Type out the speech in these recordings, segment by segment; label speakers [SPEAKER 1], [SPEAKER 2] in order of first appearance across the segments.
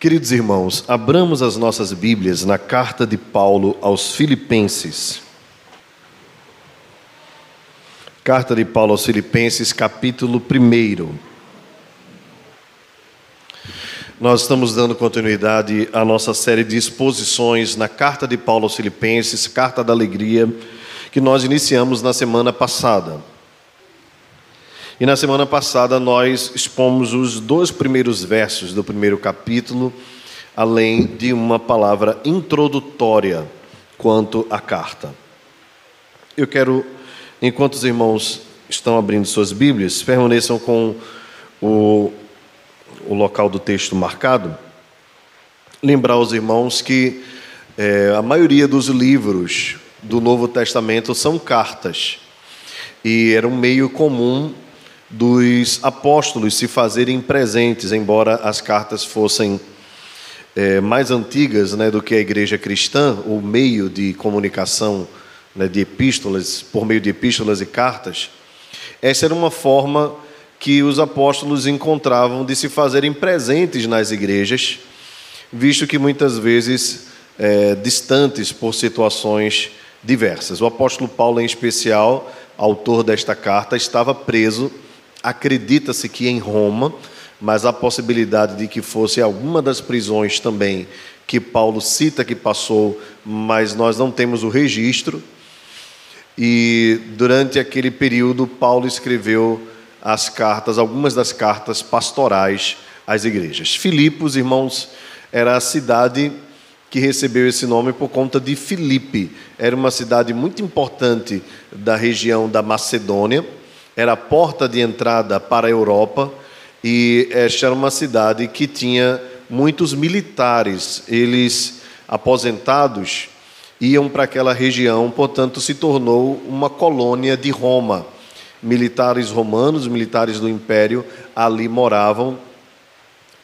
[SPEAKER 1] Queridos irmãos, abramos as nossas Bíblias na carta de Paulo aos Filipenses. Carta de Paulo aos Filipenses, capítulo 1. Nós estamos dando continuidade à nossa série de exposições na carta de Paulo aos Filipenses, Carta da Alegria, que nós iniciamos na semana passada. E na semana passada nós expomos os dois primeiros versos do primeiro capítulo, além de uma palavra introdutória quanto à carta. Eu quero, enquanto os irmãos estão abrindo suas Bíblias, permaneçam com o, o local do texto marcado, lembrar aos irmãos que é, a maioria dos livros do Novo Testamento são cartas. E era um meio comum dos apóstolos se fazerem presentes, embora as cartas fossem é, mais antigas né, do que a igreja cristã, o meio de comunicação né, de epístolas, por meio de epístolas e cartas, essa era uma forma que os apóstolos encontravam de se fazerem presentes nas igrejas, visto que muitas vezes é, distantes por situações diversas. O apóstolo Paulo, em especial, autor desta carta, estava preso Acredita-se que em Roma, mas há possibilidade de que fosse alguma das prisões também que Paulo cita que passou, mas nós não temos o registro. E durante aquele período, Paulo escreveu as cartas, algumas das cartas pastorais às igrejas. Filipos, irmãos, era a cidade que recebeu esse nome por conta de Filipe. Era uma cidade muito importante da região da Macedônia era a porta de entrada para a Europa e esta era uma cidade que tinha muitos militares. Eles, aposentados, iam para aquela região, portanto, se tornou uma colônia de Roma. Militares romanos, militares do império, ali moravam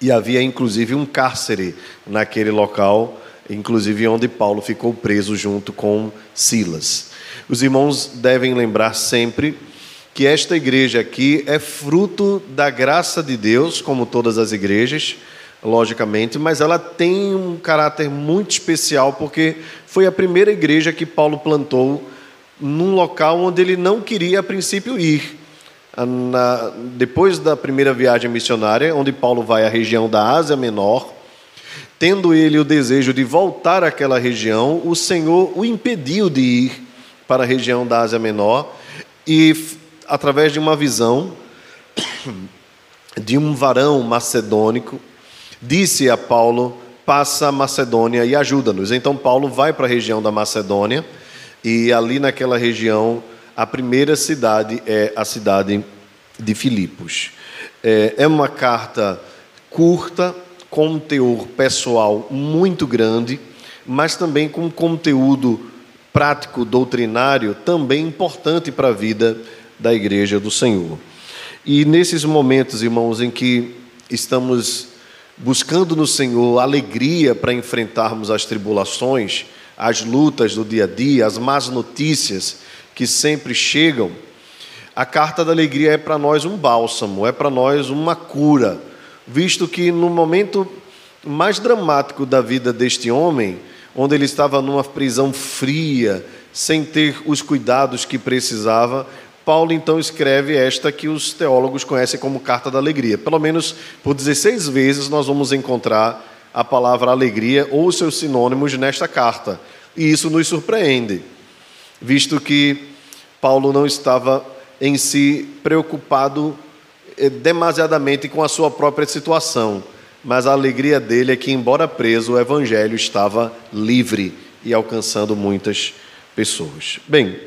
[SPEAKER 1] e havia inclusive um cárcere naquele local, inclusive onde Paulo ficou preso junto com Silas. Os irmãos devem lembrar sempre que esta igreja aqui é fruto da graça de Deus, como todas as igrejas, logicamente, mas ela tem um caráter muito especial porque foi a primeira igreja que Paulo plantou num local onde ele não queria a princípio ir. Na, depois da primeira viagem missionária, onde Paulo vai à região da Ásia Menor, tendo ele o desejo de voltar àquela região, o Senhor o impediu de ir para a região da Ásia Menor e através de uma visão de um varão macedônico, disse a Paulo: passa a Macedônia e ajuda-nos. Então Paulo vai para a região da Macedônia e ali naquela região a primeira cidade é a cidade de Filipos. É, é uma carta curta, com um teor pessoal muito grande, mas também com conteúdo prático, doutrinário, também importante para a vida da igreja do Senhor. E nesses momentos, irmãos, em que estamos buscando no Senhor alegria para enfrentarmos as tribulações, as lutas do dia a dia, as más notícias que sempre chegam, a carta da alegria é para nós um bálsamo, é para nós uma cura, visto que no momento mais dramático da vida deste homem, onde ele estava numa prisão fria, sem ter os cuidados que precisava, Paulo então escreve esta que os teólogos conhecem como carta da alegria. Pelo menos por 16 vezes nós vamos encontrar a palavra alegria ou seus sinônimos nesta carta. E isso nos surpreende, visto que Paulo não estava em si preocupado eh, demasiadamente com a sua própria situação, mas a alegria dele é que, embora preso, o evangelho estava livre e alcançando muitas pessoas. Bem,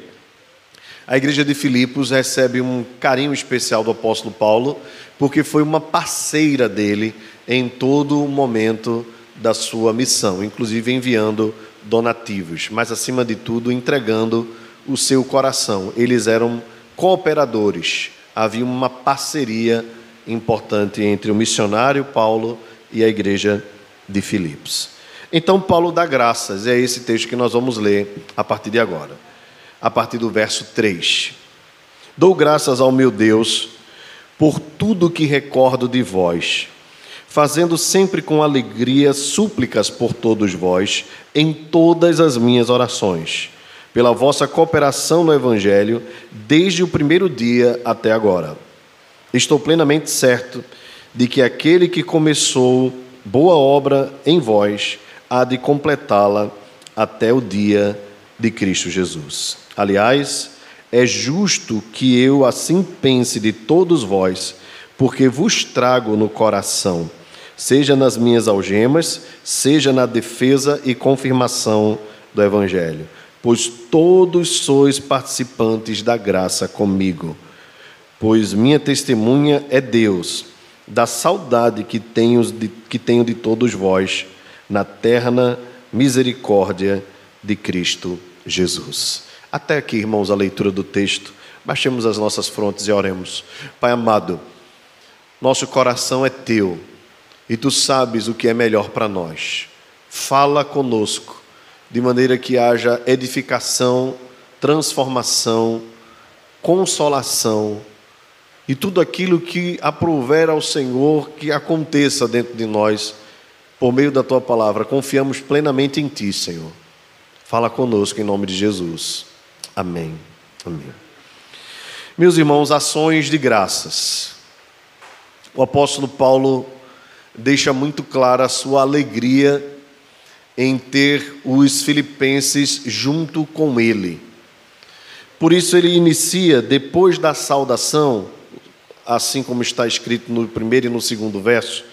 [SPEAKER 1] a igreja de Filipos recebe um carinho especial do apóstolo Paulo, porque foi uma parceira dele em todo o momento da sua missão, inclusive enviando donativos, mas acima de tudo entregando o seu coração. Eles eram cooperadores, havia uma parceria importante entre o missionário Paulo e a igreja de Filipos. Então, Paulo dá graças, é esse texto que nós vamos ler a partir de agora a partir do verso 3. Dou graças ao meu Deus por tudo que recordo de vós, fazendo sempre com alegria súplicas por todos vós, em todas as minhas orações, pela vossa cooperação no Evangelho, desde o primeiro dia até agora. Estou plenamente certo de que aquele que começou boa obra em vós há de completá-la até o dia de Cristo Jesus. Aliás, é justo que eu assim pense de todos vós, porque vos trago no coração, seja nas minhas algemas, seja na defesa e confirmação do Evangelho, pois todos sois participantes da graça comigo. Pois minha testemunha é Deus, da saudade que tenho de, que tenho de todos vós, na terna misericórdia de Cristo Jesus. Até aqui, irmãos, a leitura do texto. Baixemos as nossas frontes e oremos. Pai amado, nosso coração é teu e tu sabes o que é melhor para nós. Fala conosco, de maneira que haja edificação, transformação, consolação e tudo aquilo que aprouver ao Senhor que aconteça dentro de nós por meio da tua palavra. Confiamos plenamente em ti, Senhor. Fala conosco em nome de Jesus. Amém. Amém. Meus irmãos, ações de graças. O apóstolo Paulo deixa muito clara a sua alegria em ter os filipenses junto com ele. Por isso ele inicia, depois da saudação, assim como está escrito no primeiro e no segundo verso,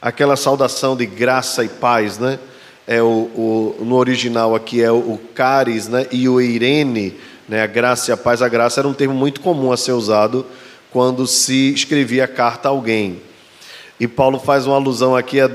[SPEAKER 1] aquela saudação de graça e paz, né? É o, o no original aqui é o, o caris, né? E o eirene, né? A graça e a paz. A graça era um termo muito comum a ser usado quando se escrevia a carta a alguém. E Paulo faz uma alusão aqui a,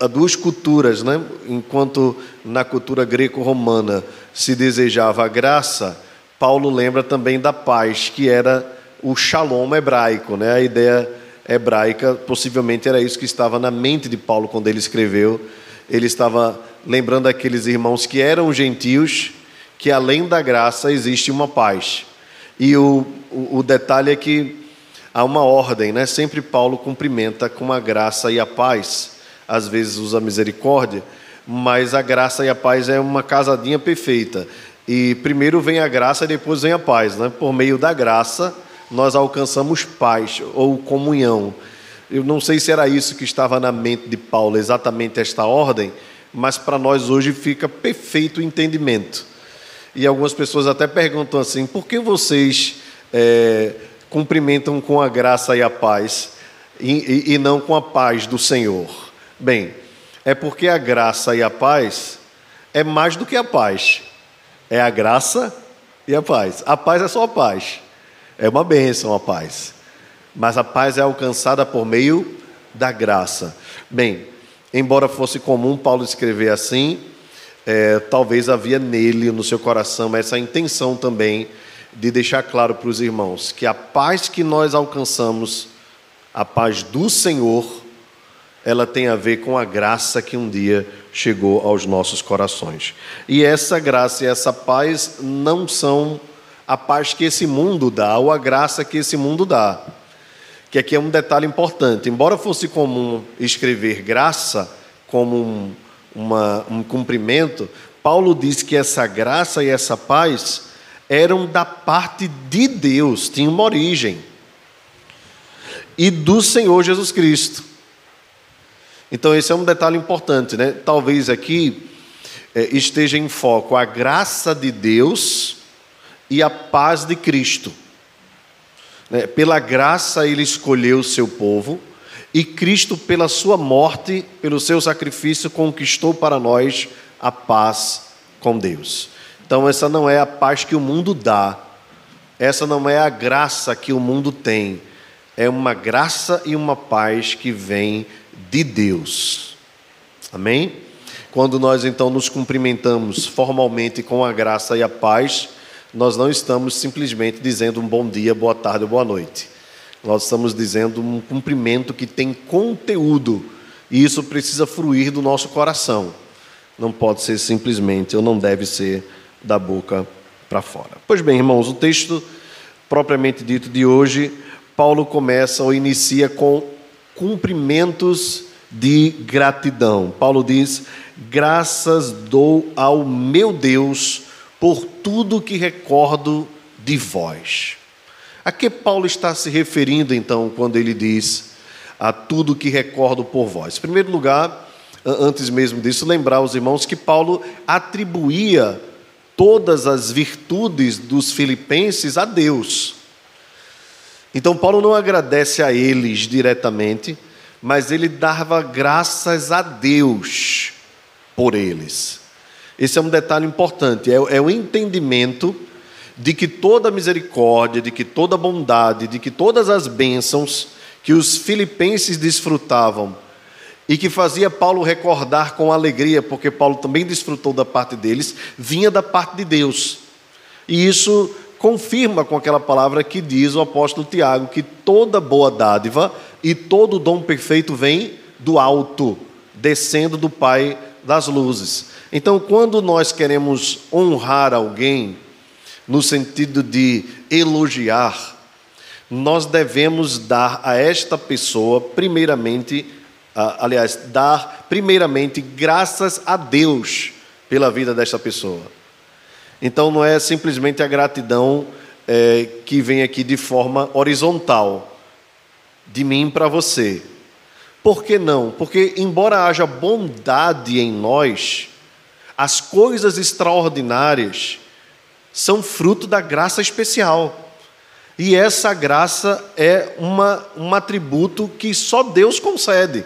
[SPEAKER 1] a duas culturas, né? Enquanto na cultura greco-romana se desejava a graça, Paulo lembra também da paz, que era o shalom hebraico, né? A ideia hebraica, possivelmente era isso que estava na mente de Paulo quando ele escreveu. Ele estava lembrando aqueles irmãos que eram gentios, que além da graça existe uma paz. E o, o, o detalhe é que há uma ordem, né? Sempre Paulo cumprimenta com a graça e a paz. Às vezes usa misericórdia, mas a graça e a paz é uma casadinha perfeita. E primeiro vem a graça e depois vem a paz, né? Por meio da graça nós alcançamos paz ou comunhão. Eu não sei se era isso que estava na mente de Paulo, exatamente esta ordem, mas para nós hoje fica perfeito o entendimento. E algumas pessoas até perguntam assim: por que vocês é, cumprimentam com a graça e a paz e, e, e não com a paz do Senhor. Bem, é porque a graça e a paz é mais do que a paz, é a graça e a paz. A paz é só a paz, é uma bênção a paz, mas a paz é alcançada por meio da graça. Bem, embora fosse comum Paulo escrever assim, é, talvez havia nele, no seu coração, essa intenção também de deixar claro para os irmãos que a paz que nós alcançamos, a paz do Senhor, ela tem a ver com a graça que um dia chegou aos nossos corações. E essa graça e essa paz não são a paz que esse mundo dá ou a graça que esse mundo dá. Que aqui é um detalhe importante. Embora fosse comum escrever graça como um, uma, um cumprimento, Paulo diz que essa graça e essa paz eram da parte de Deus, tinham uma origem. E do Senhor Jesus Cristo. Então, esse é um detalhe importante, né? Talvez aqui é, esteja em foco a graça de Deus e a paz de Cristo. Né? Pela graça, ele escolheu o seu povo, e Cristo, pela sua morte, pelo seu sacrifício, conquistou para nós a paz com Deus. Então, essa não é a paz que o mundo dá, essa não é a graça que o mundo tem, é uma graça e uma paz que vem de Deus. Amém? Quando nós então nos cumprimentamos formalmente com a graça e a paz, nós não estamos simplesmente dizendo um bom dia, boa tarde ou boa noite. Nós estamos dizendo um cumprimento que tem conteúdo, e isso precisa fruir do nosso coração. Não pode ser simplesmente, ou não deve ser da boca para fora. Pois bem, irmãos, o texto propriamente dito de hoje, Paulo começa ou inicia com cumprimentos de gratidão. Paulo diz: Graças dou ao meu Deus por tudo que recordo de vós. A que Paulo está se referindo então quando ele diz a tudo que recordo por vós? Em primeiro lugar, antes mesmo disso, lembrar aos irmãos que Paulo atribuía todas as virtudes dos filipenses a Deus. Então, Paulo não agradece a eles diretamente, mas ele dava graças a Deus por eles. Esse é um detalhe importante, é, é o entendimento de que toda misericórdia, de que toda bondade, de que todas as bênçãos que os filipenses desfrutavam e que fazia Paulo recordar com alegria, porque Paulo também desfrutou da parte deles, vinha da parte de Deus. E isso confirma com aquela palavra que diz o apóstolo Tiago, que toda boa dádiva e todo dom perfeito vem do alto, descendo do Pai das luzes. Então, quando nós queremos honrar alguém, no sentido de elogiar, nós devemos dar a esta pessoa, primeiramente, aliás, dar primeiramente graças a Deus pela vida desta pessoa. Então não é simplesmente a gratidão é, que vem aqui de forma horizontal, de mim para você. Por que não? Porque, embora haja bondade em nós, as coisas extraordinárias são fruto da graça especial. E essa graça é uma, um atributo que só Deus concede.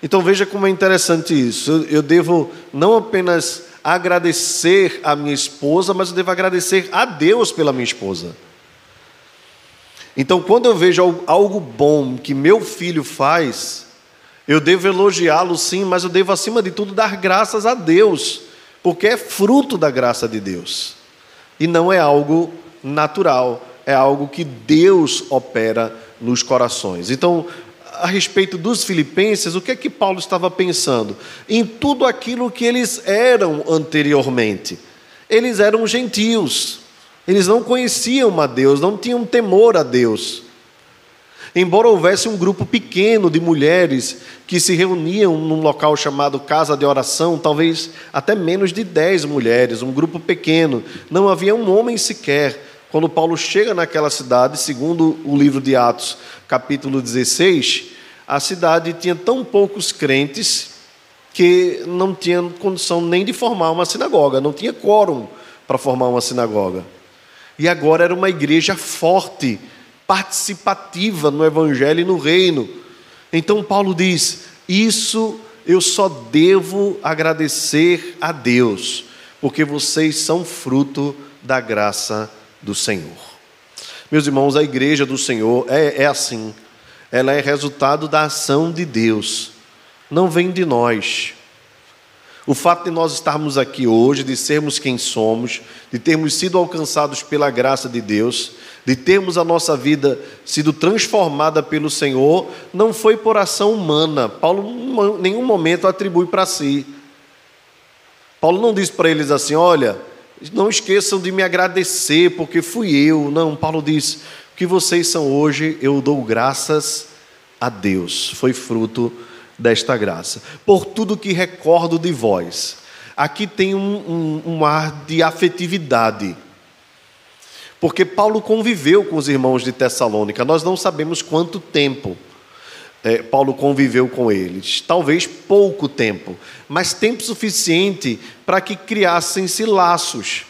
[SPEAKER 1] Então veja como é interessante isso. Eu devo não apenas agradecer a minha esposa, mas eu devo agradecer a Deus pela minha esposa. Então, quando eu vejo algo bom que meu filho faz, eu devo elogiá-lo sim, mas eu devo, acima de tudo, dar graças a Deus, porque é fruto da graça de Deus e não é algo natural, é algo que Deus opera nos corações. Então, a respeito dos filipenses, o que é que Paulo estava pensando? Em tudo aquilo que eles eram anteriormente. Eles eram gentios, eles não conheciam a Deus, não tinham temor a Deus. Embora houvesse um grupo pequeno de mulheres que se reuniam num local chamado casa de oração, talvez até menos de dez mulheres, um grupo pequeno, não havia um homem sequer. Quando Paulo chega naquela cidade, segundo o livro de Atos, capítulo 16, a cidade tinha tão poucos crentes que não tinha condição nem de formar uma sinagoga, não tinha quórum para formar uma sinagoga. E agora era uma igreja forte, participativa no evangelho e no reino. Então Paulo diz: Isso eu só devo agradecer a Deus, porque vocês são fruto da graça do Senhor. Meus irmãos, a igreja do Senhor é, é assim. Ela é resultado da ação de Deus, não vem de nós. O fato de nós estarmos aqui hoje, de sermos quem somos, de termos sido alcançados pela graça de Deus, de termos a nossa vida sido transformada pelo Senhor, não foi por ação humana. Paulo em nenhum momento atribui para si. Paulo não diz para eles assim: olha, não esqueçam de me agradecer, porque fui eu. Não, Paulo diz: o que vocês são hoje, eu dou graças a Deus. Foi fruto desta graça. Por tudo que recordo de vós. Aqui tem um, um, um ar de afetividade. Porque Paulo conviveu com os irmãos de Tessalônica, nós não sabemos quanto tempo é, Paulo conviveu com eles. Talvez pouco tempo, mas tempo suficiente para que criassem-se laços.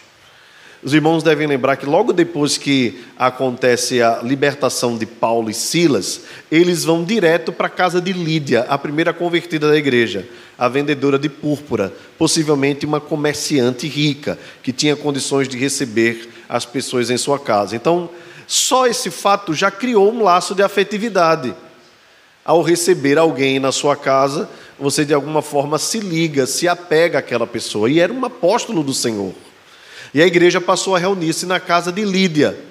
[SPEAKER 1] Os irmãos devem lembrar que logo depois que acontece a libertação de Paulo e Silas, eles vão direto para a casa de Lídia, a primeira convertida da igreja, a vendedora de púrpura, possivelmente uma comerciante rica, que tinha condições de receber as pessoas em sua casa. Então, só esse fato já criou um laço de afetividade ao receber alguém na sua casa, você de alguma forma se liga, se apega àquela pessoa. E era um apóstolo do Senhor. E a igreja passou a reunir-se na casa de Lídia.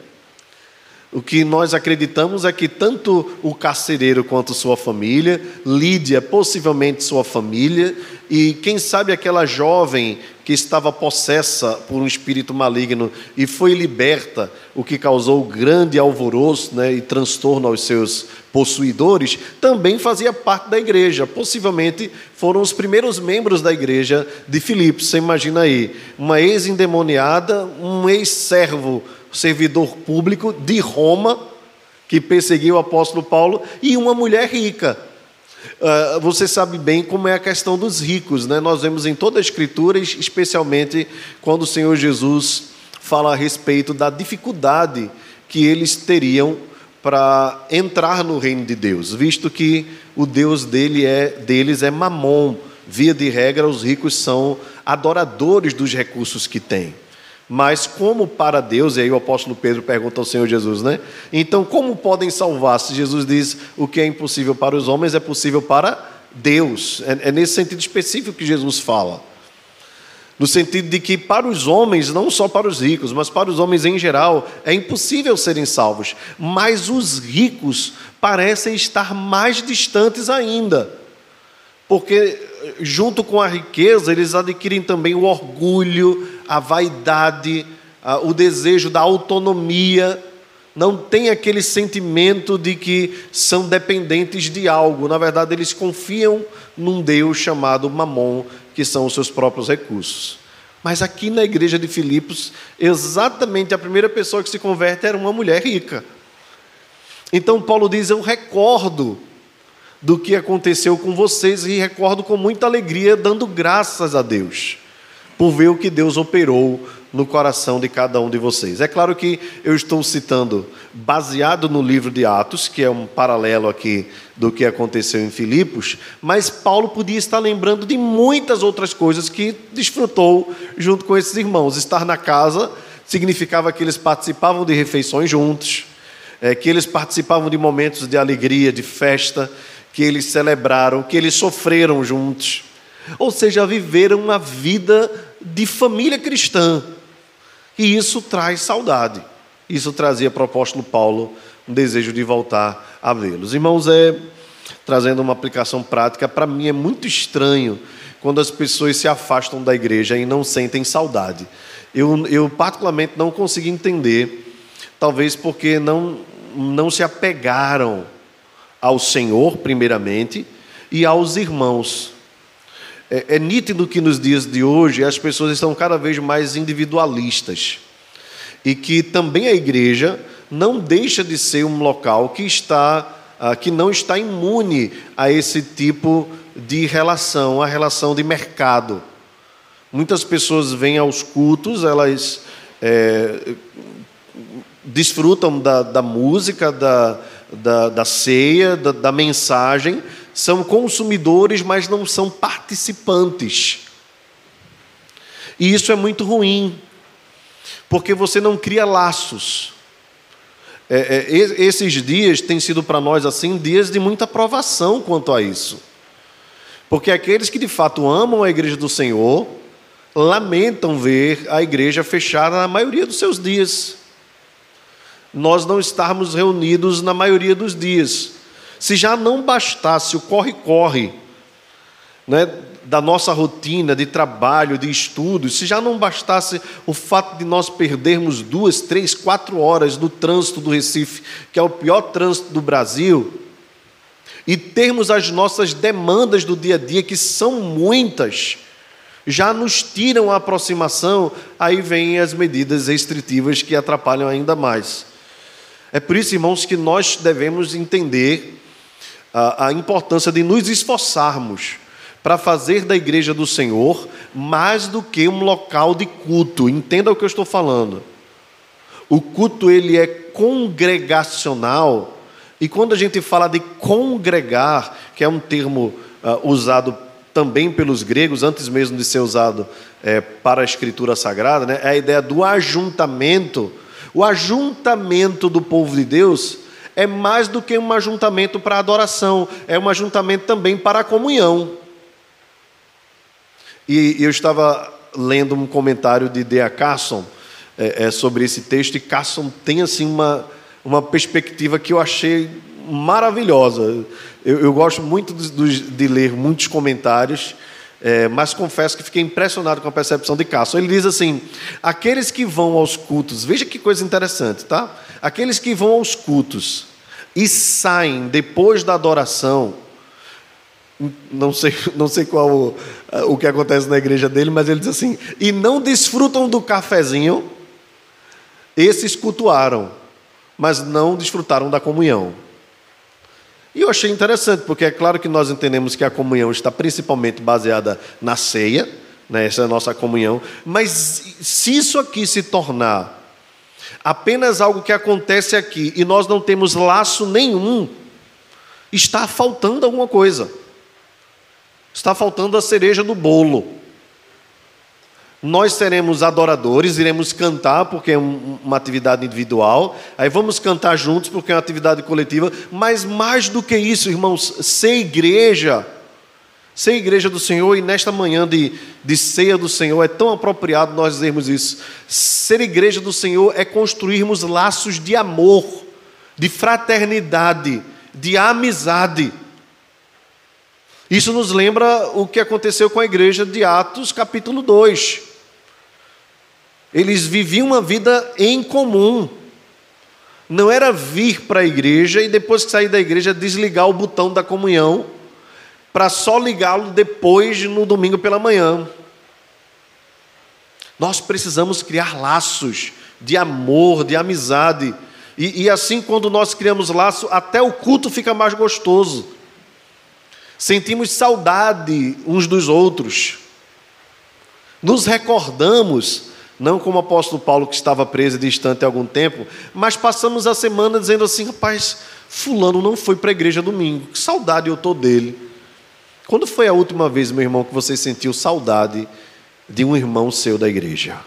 [SPEAKER 1] O que nós acreditamos é que tanto o carcereiro quanto sua família, Lídia, possivelmente sua família, e quem sabe aquela jovem que estava possessa por um espírito maligno e foi liberta, o que causou grande alvoroço né, e transtorno aos seus possuidores, também fazia parte da igreja. Possivelmente foram os primeiros membros da igreja de Filipos. Você imagina aí, uma ex-endemoniada, um ex-servo, servidor público de Roma, que perseguiu o apóstolo Paulo, e uma mulher rica. Uh, você sabe bem como é a questão dos ricos, né? Nós vemos em toda a Escritura, especialmente quando o Senhor Jesus fala a respeito da dificuldade que eles teriam para entrar no reino de Deus, visto que o Deus dele é, deles é Mamon. Via de regra, os ricos são adoradores dos recursos que têm. Mas como para Deus, e aí o apóstolo Pedro pergunta ao Senhor Jesus, né? Então, como podem salvar se Jesus diz o que é impossível para os homens é possível para Deus? É, é nesse sentido específico que Jesus fala. No sentido de que para os homens, não só para os ricos, mas para os homens em geral, é impossível serem salvos. Mas os ricos parecem estar mais distantes ainda. Porque junto com a riqueza, eles adquirem também o orgulho, a vaidade, o desejo da autonomia. Não tem aquele sentimento de que são dependentes de algo. Na verdade, eles confiam num Deus chamado Mamon, que são os seus próprios recursos. Mas aqui na igreja de Filipos, exatamente a primeira pessoa que se converte era uma mulher rica. Então Paulo diz: Eu recordo do que aconteceu com vocês e recordo com muita alegria, dando graças a Deus, por ver o que Deus operou no coração de cada um de vocês. É claro que eu estou citando baseado no livro de Atos, que é um paralelo aqui do que aconteceu em Filipos, mas Paulo podia estar lembrando de muitas outras coisas que desfrutou junto com esses irmãos. Estar na casa significava que eles participavam de refeições juntos, é, que eles participavam de momentos de alegria, de festa, que eles celebraram, que eles sofreram juntos. Ou seja, viveram uma vida de família cristã. E isso traz saudade. Isso trazia para o apóstolo Paulo um desejo de voltar a vê-los. Irmãos, é trazendo uma aplicação prática, para mim é muito estranho quando as pessoas se afastam da igreja e não sentem saudade. Eu, eu particularmente não consigo entender, talvez porque não, não se apegaram ao Senhor, primeiramente, e aos irmãos. É, é nítido que nos dias de hoje as pessoas estão cada vez mais individualistas e que também a igreja não deixa de ser um local que está ah, que não está imune a esse tipo de relação, a relação de mercado. Muitas pessoas vêm aos cultos, elas é, desfrutam da, da música, da, da, da ceia, da, da mensagem, são consumidores, mas não são participantes. E isso é muito ruim, porque você não cria laços. É, é, esses dias têm sido para nós assim dias de muita provação quanto a isso. Porque aqueles que de fato amam a igreja do Senhor lamentam ver a igreja fechada na maioria dos seus dias nós não estarmos reunidos na maioria dos dias. Se já não bastasse o corre-corre né, da nossa rotina de trabalho, de estudos, se já não bastasse o fato de nós perdermos duas, três, quatro horas no trânsito do Recife, que é o pior trânsito do Brasil, e termos as nossas demandas do dia a dia, que são muitas, já nos tiram a aproximação, aí vêm as medidas restritivas que atrapalham ainda mais. É por isso, irmãos, que nós devemos entender a, a importância de nos esforçarmos para fazer da igreja do Senhor mais do que um local de culto. Entenda o que eu estou falando. O culto ele é congregacional e quando a gente fala de congregar, que é um termo uh, usado também pelos gregos, antes mesmo de ser usado é, para a escritura sagrada, né, é a ideia do ajuntamento o ajuntamento do povo de Deus é mais do que um ajuntamento para adoração, é um ajuntamento também para a comunhão. E eu estava lendo um comentário de Dea Carson é, é, sobre esse texto, e Carson tem assim uma, uma perspectiva que eu achei maravilhosa. Eu, eu gosto muito de, de, ler muitos comentários é, mas confesso que fiquei impressionado com a percepção de Cássio. Ele diz assim: aqueles que vão aos cultos, veja que coisa interessante, tá? Aqueles que vão aos cultos e saem depois da adoração, não sei, não sei qual o, que acontece na igreja dele, mas ele diz assim: e não desfrutam do cafezinho, esses cultuaram, mas não desfrutaram da comunhão. E eu achei interessante, porque é claro que nós entendemos que a comunhão está principalmente baseada na ceia, né? essa é a nossa comunhão, mas se isso aqui se tornar apenas algo que acontece aqui e nós não temos laço nenhum, está faltando alguma coisa, está faltando a cereja do bolo. Nós seremos adoradores, iremos cantar, porque é uma atividade individual, aí vamos cantar juntos, porque é uma atividade coletiva, mas mais do que isso, irmãos, ser igreja, ser igreja do Senhor, e nesta manhã de, de ceia do Senhor, é tão apropriado nós dizermos isso. Ser igreja do Senhor é construirmos laços de amor, de fraternidade, de amizade. Isso nos lembra o que aconteceu com a igreja de Atos, capítulo 2. Eles viviam uma vida em comum. Não era vir para a igreja e depois que sair da igreja desligar o botão da comunhão para só ligá-lo depois no domingo pela manhã. Nós precisamos criar laços de amor, de amizade. E, e assim, quando nós criamos laço, até o culto fica mais gostoso. Sentimos saudade uns dos outros. Nos recordamos não como o apóstolo Paulo que estava preso e distante há algum tempo, mas passamos a semana dizendo assim: rapaz, Fulano não foi para a igreja domingo, que saudade eu estou dele. Quando foi a última vez, meu irmão, que você sentiu saudade de um irmão seu da igreja?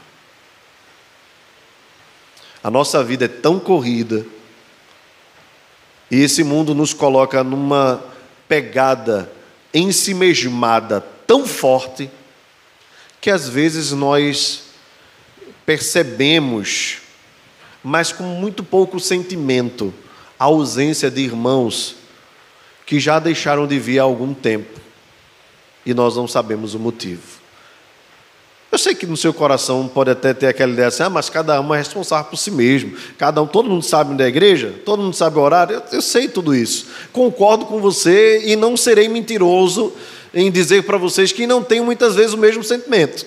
[SPEAKER 1] A nossa vida é tão corrida, e esse mundo nos coloca numa pegada ensimesmada tão forte, que às vezes nós percebemos, mas com muito pouco sentimento, a ausência de irmãos que já deixaram de vir há algum tempo e nós não sabemos o motivo. Eu sei que no seu coração pode até ter aquela ideia assim, ah, mas cada um é responsável por si mesmo. Cada um, todo mundo sabe da igreja, todo mundo sabe o horário. Eu, eu sei tudo isso. Concordo com você e não serei mentiroso em dizer para vocês que não tenho muitas vezes o mesmo sentimento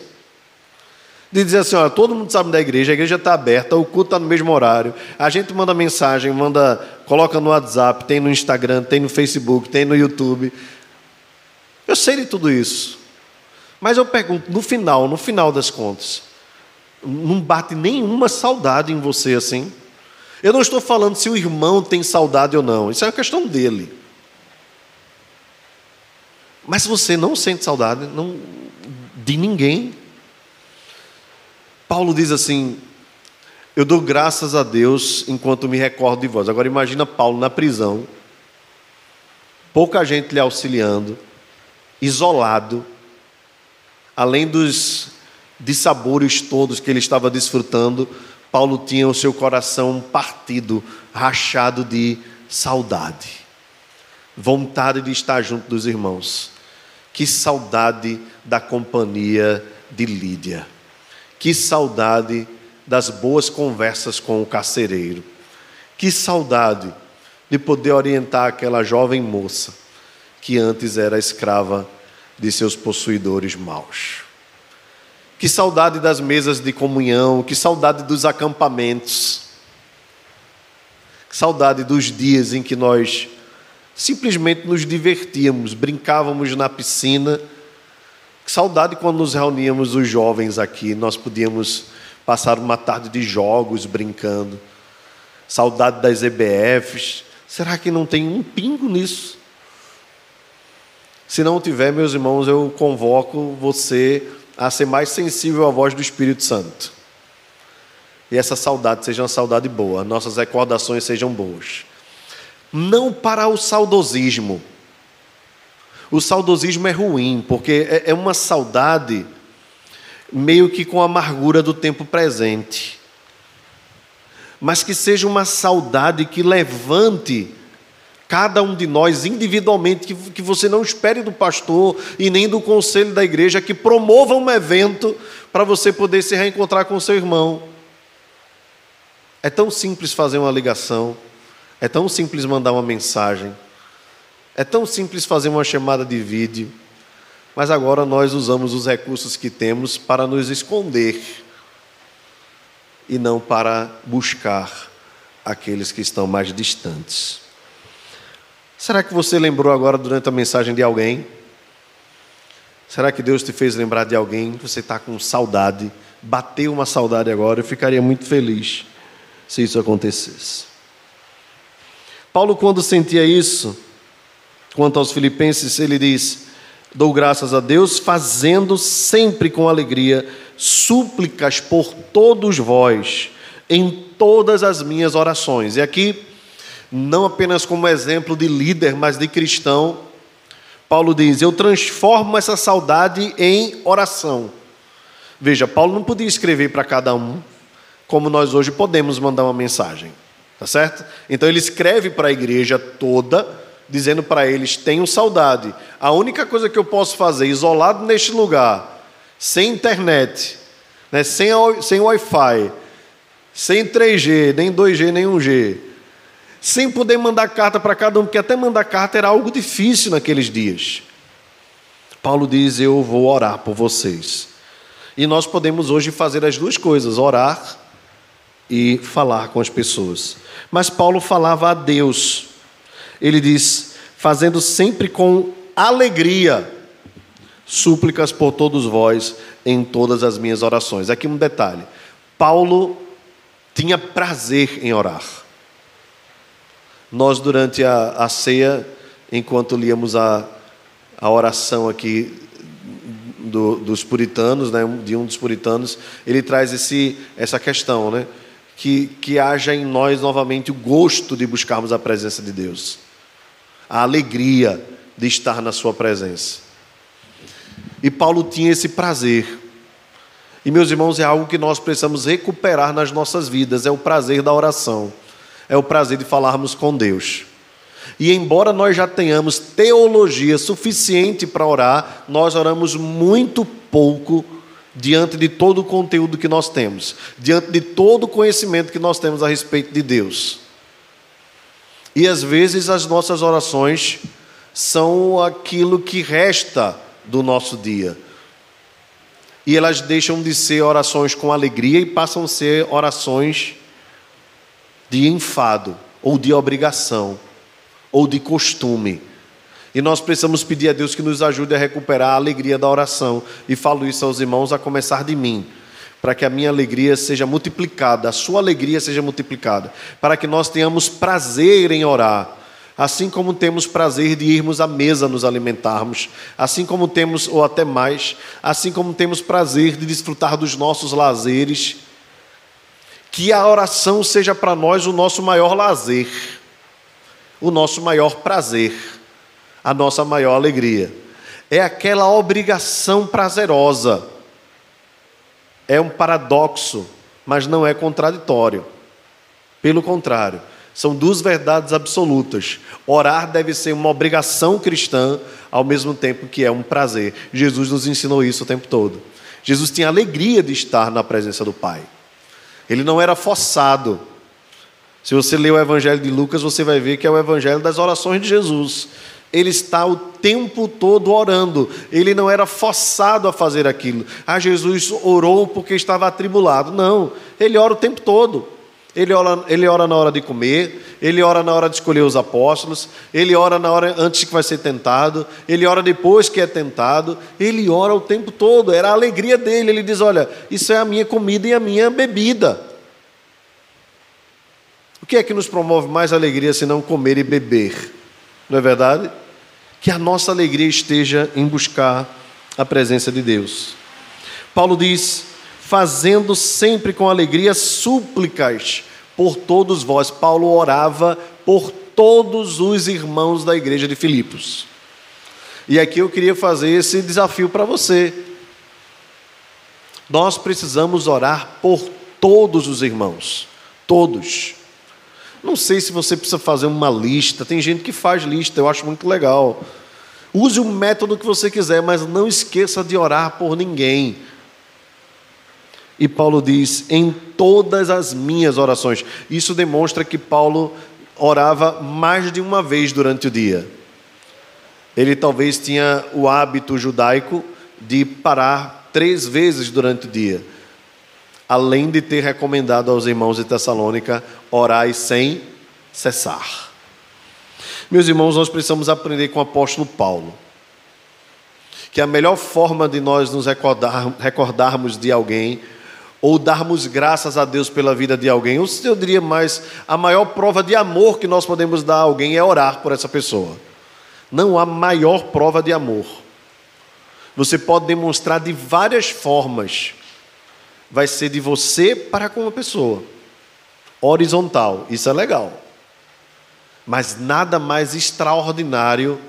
[SPEAKER 1] de dizer assim: olha, todo mundo sabe da igreja, a igreja está aberta, o culto está no mesmo horário, a gente manda mensagem, manda, coloca no WhatsApp, tem no Instagram, tem no Facebook, tem no YouTube. Eu sei de tudo isso. Mas eu pergunto, no final, no final das contas, não bate nenhuma saudade em você assim? Eu não estou falando se o irmão tem saudade ou não, isso é uma questão dele. Mas se você não sente saudade não, de ninguém, Paulo diz assim: Eu dou graças a Deus enquanto me recordo de vós. Agora imagina Paulo na prisão, pouca gente lhe auxiliando, isolado, além dos dissabores todos que ele estava desfrutando, Paulo tinha o seu coração partido, rachado de saudade, vontade de estar junto dos irmãos. Que saudade da companhia de Lídia. Que saudade das boas conversas com o carcereiro. Que saudade de poder orientar aquela jovem moça que antes era escrava de seus possuidores maus. Que saudade das mesas de comunhão, que saudade dos acampamentos. Que saudade dos dias em que nós simplesmente nos divertíamos, brincávamos na piscina que saudade quando nos reuníamos os jovens aqui, nós podíamos passar uma tarde de jogos brincando. Saudade das EBFs. Será que não tem um pingo nisso? Se não tiver, meus irmãos, eu convoco você a ser mais sensível à voz do Espírito Santo. E essa saudade seja uma saudade boa, nossas recordações sejam boas. Não para o saudosismo o saudosismo é ruim, porque é, é uma saudade meio que com a amargura do tempo presente. Mas que seja uma saudade que levante cada um de nós individualmente, que, que você não espere do pastor e nem do conselho da igreja que promova um evento para você poder se reencontrar com seu irmão. É tão simples fazer uma ligação, é tão simples mandar uma mensagem, é tão simples fazer uma chamada de vídeo, mas agora nós usamos os recursos que temos para nos esconder e não para buscar aqueles que estão mais distantes. Será que você lembrou agora durante a mensagem de alguém? Será que Deus te fez lembrar de alguém? Você está com saudade, bateu uma saudade agora, eu ficaria muito feliz se isso acontecesse. Paulo, quando sentia isso, quanto aos Filipenses, ele diz: Dou graças a Deus, fazendo sempre com alegria súplicas por todos vós, em todas as minhas orações. E aqui, não apenas como exemplo de líder, mas de cristão, Paulo diz: Eu transformo essa saudade em oração. Veja, Paulo não podia escrever para cada um, como nós hoje podemos mandar uma mensagem, tá certo? Então ele escreve para a igreja toda, dizendo para eles: Tenho saudade. A única coisa que eu posso fazer, isolado neste lugar, sem internet, né, sem, sem Wi-Fi, sem 3G, nem 2G, nem 1G, sem poder mandar carta para cada um, porque até mandar carta era algo difícil naqueles dias. Paulo diz: Eu vou orar por vocês. E nós podemos hoje fazer as duas coisas: orar e falar com as pessoas. Mas Paulo falava a Deus. Ele diz: fazendo sempre com alegria súplicas por todos vós em todas as minhas orações. Aqui um detalhe: Paulo tinha prazer em orar. Nós, durante a, a ceia, enquanto líamos a, a oração aqui do, dos puritanos, né, de um dos puritanos, ele traz esse, essa questão, né, que, que haja em nós novamente o gosto de buscarmos a presença de Deus, a alegria de estar na Sua presença. E Paulo tinha esse prazer. E, meus irmãos, é algo que nós precisamos recuperar nas nossas vidas: é o prazer da oração, é o prazer de falarmos com Deus. E embora nós já tenhamos teologia suficiente para orar, nós oramos muito pouco diante de todo o conteúdo que nós temos, diante de todo o conhecimento que nós temos a respeito de Deus. E às vezes as nossas orações são aquilo que resta do nosso dia. E elas deixam de ser orações com alegria e passam a ser orações de enfado, ou de obrigação, ou de costume. E nós precisamos pedir a Deus que nos ajude a recuperar a alegria da oração. E falo isso aos irmãos a começar de mim, para que a minha alegria seja multiplicada, a sua alegria seja multiplicada, para que nós tenhamos prazer em orar Assim como temos prazer de irmos à mesa nos alimentarmos, assim como temos, ou até mais, assim como temos prazer de desfrutar dos nossos lazeres, que a oração seja para nós o nosso maior lazer, o nosso maior prazer, a nossa maior alegria. É aquela obrigação prazerosa. É um paradoxo, mas não é contraditório. Pelo contrário, são duas verdades absolutas. Orar deve ser uma obrigação cristã, ao mesmo tempo que é um prazer. Jesus nos ensinou isso o tempo todo. Jesus tinha alegria de estar na presença do Pai. Ele não era forçado. Se você ler o Evangelho de Lucas, você vai ver que é o Evangelho das orações de Jesus. Ele está o tempo todo orando. Ele não era forçado a fazer aquilo. Ah, Jesus orou porque estava atribulado. Não, ele ora o tempo todo. Ele ora, ele ora na hora de comer, ele ora na hora de escolher os apóstolos, ele ora na hora antes que vai ser tentado, ele ora depois que é tentado, ele ora o tempo todo, era a alegria dele. Ele diz: Olha, isso é a minha comida e a minha bebida. O que é que nos promove mais alegria se não comer e beber? Não é verdade? Que a nossa alegria esteja em buscar a presença de Deus. Paulo diz: fazendo sempre com alegria súplicas por todos vós. Paulo orava por todos os irmãos da igreja de Filipos. E aqui eu queria fazer esse desafio para você. Nós precisamos orar por todos os irmãos, todos. Não sei se você precisa fazer uma lista, tem gente que faz lista, eu acho muito legal. Use o método que você quiser, mas não esqueça de orar por ninguém. E Paulo diz: em todas as minhas orações. Isso demonstra que Paulo orava mais de uma vez durante o dia. Ele talvez tinha o hábito judaico de parar três vezes durante o dia, além de ter recomendado aos irmãos de Tessalônica orar sem cessar. Meus irmãos, nós precisamos aprender com o apóstolo Paulo que a melhor forma de nós nos recordar, recordarmos de alguém ou darmos graças a Deus pela vida de alguém, ou eu diria mais, a maior prova de amor que nós podemos dar a alguém é orar por essa pessoa. Não há maior prova de amor. Você pode demonstrar de várias formas. Vai ser de você para com a pessoa. Horizontal, isso é legal. Mas nada mais extraordinário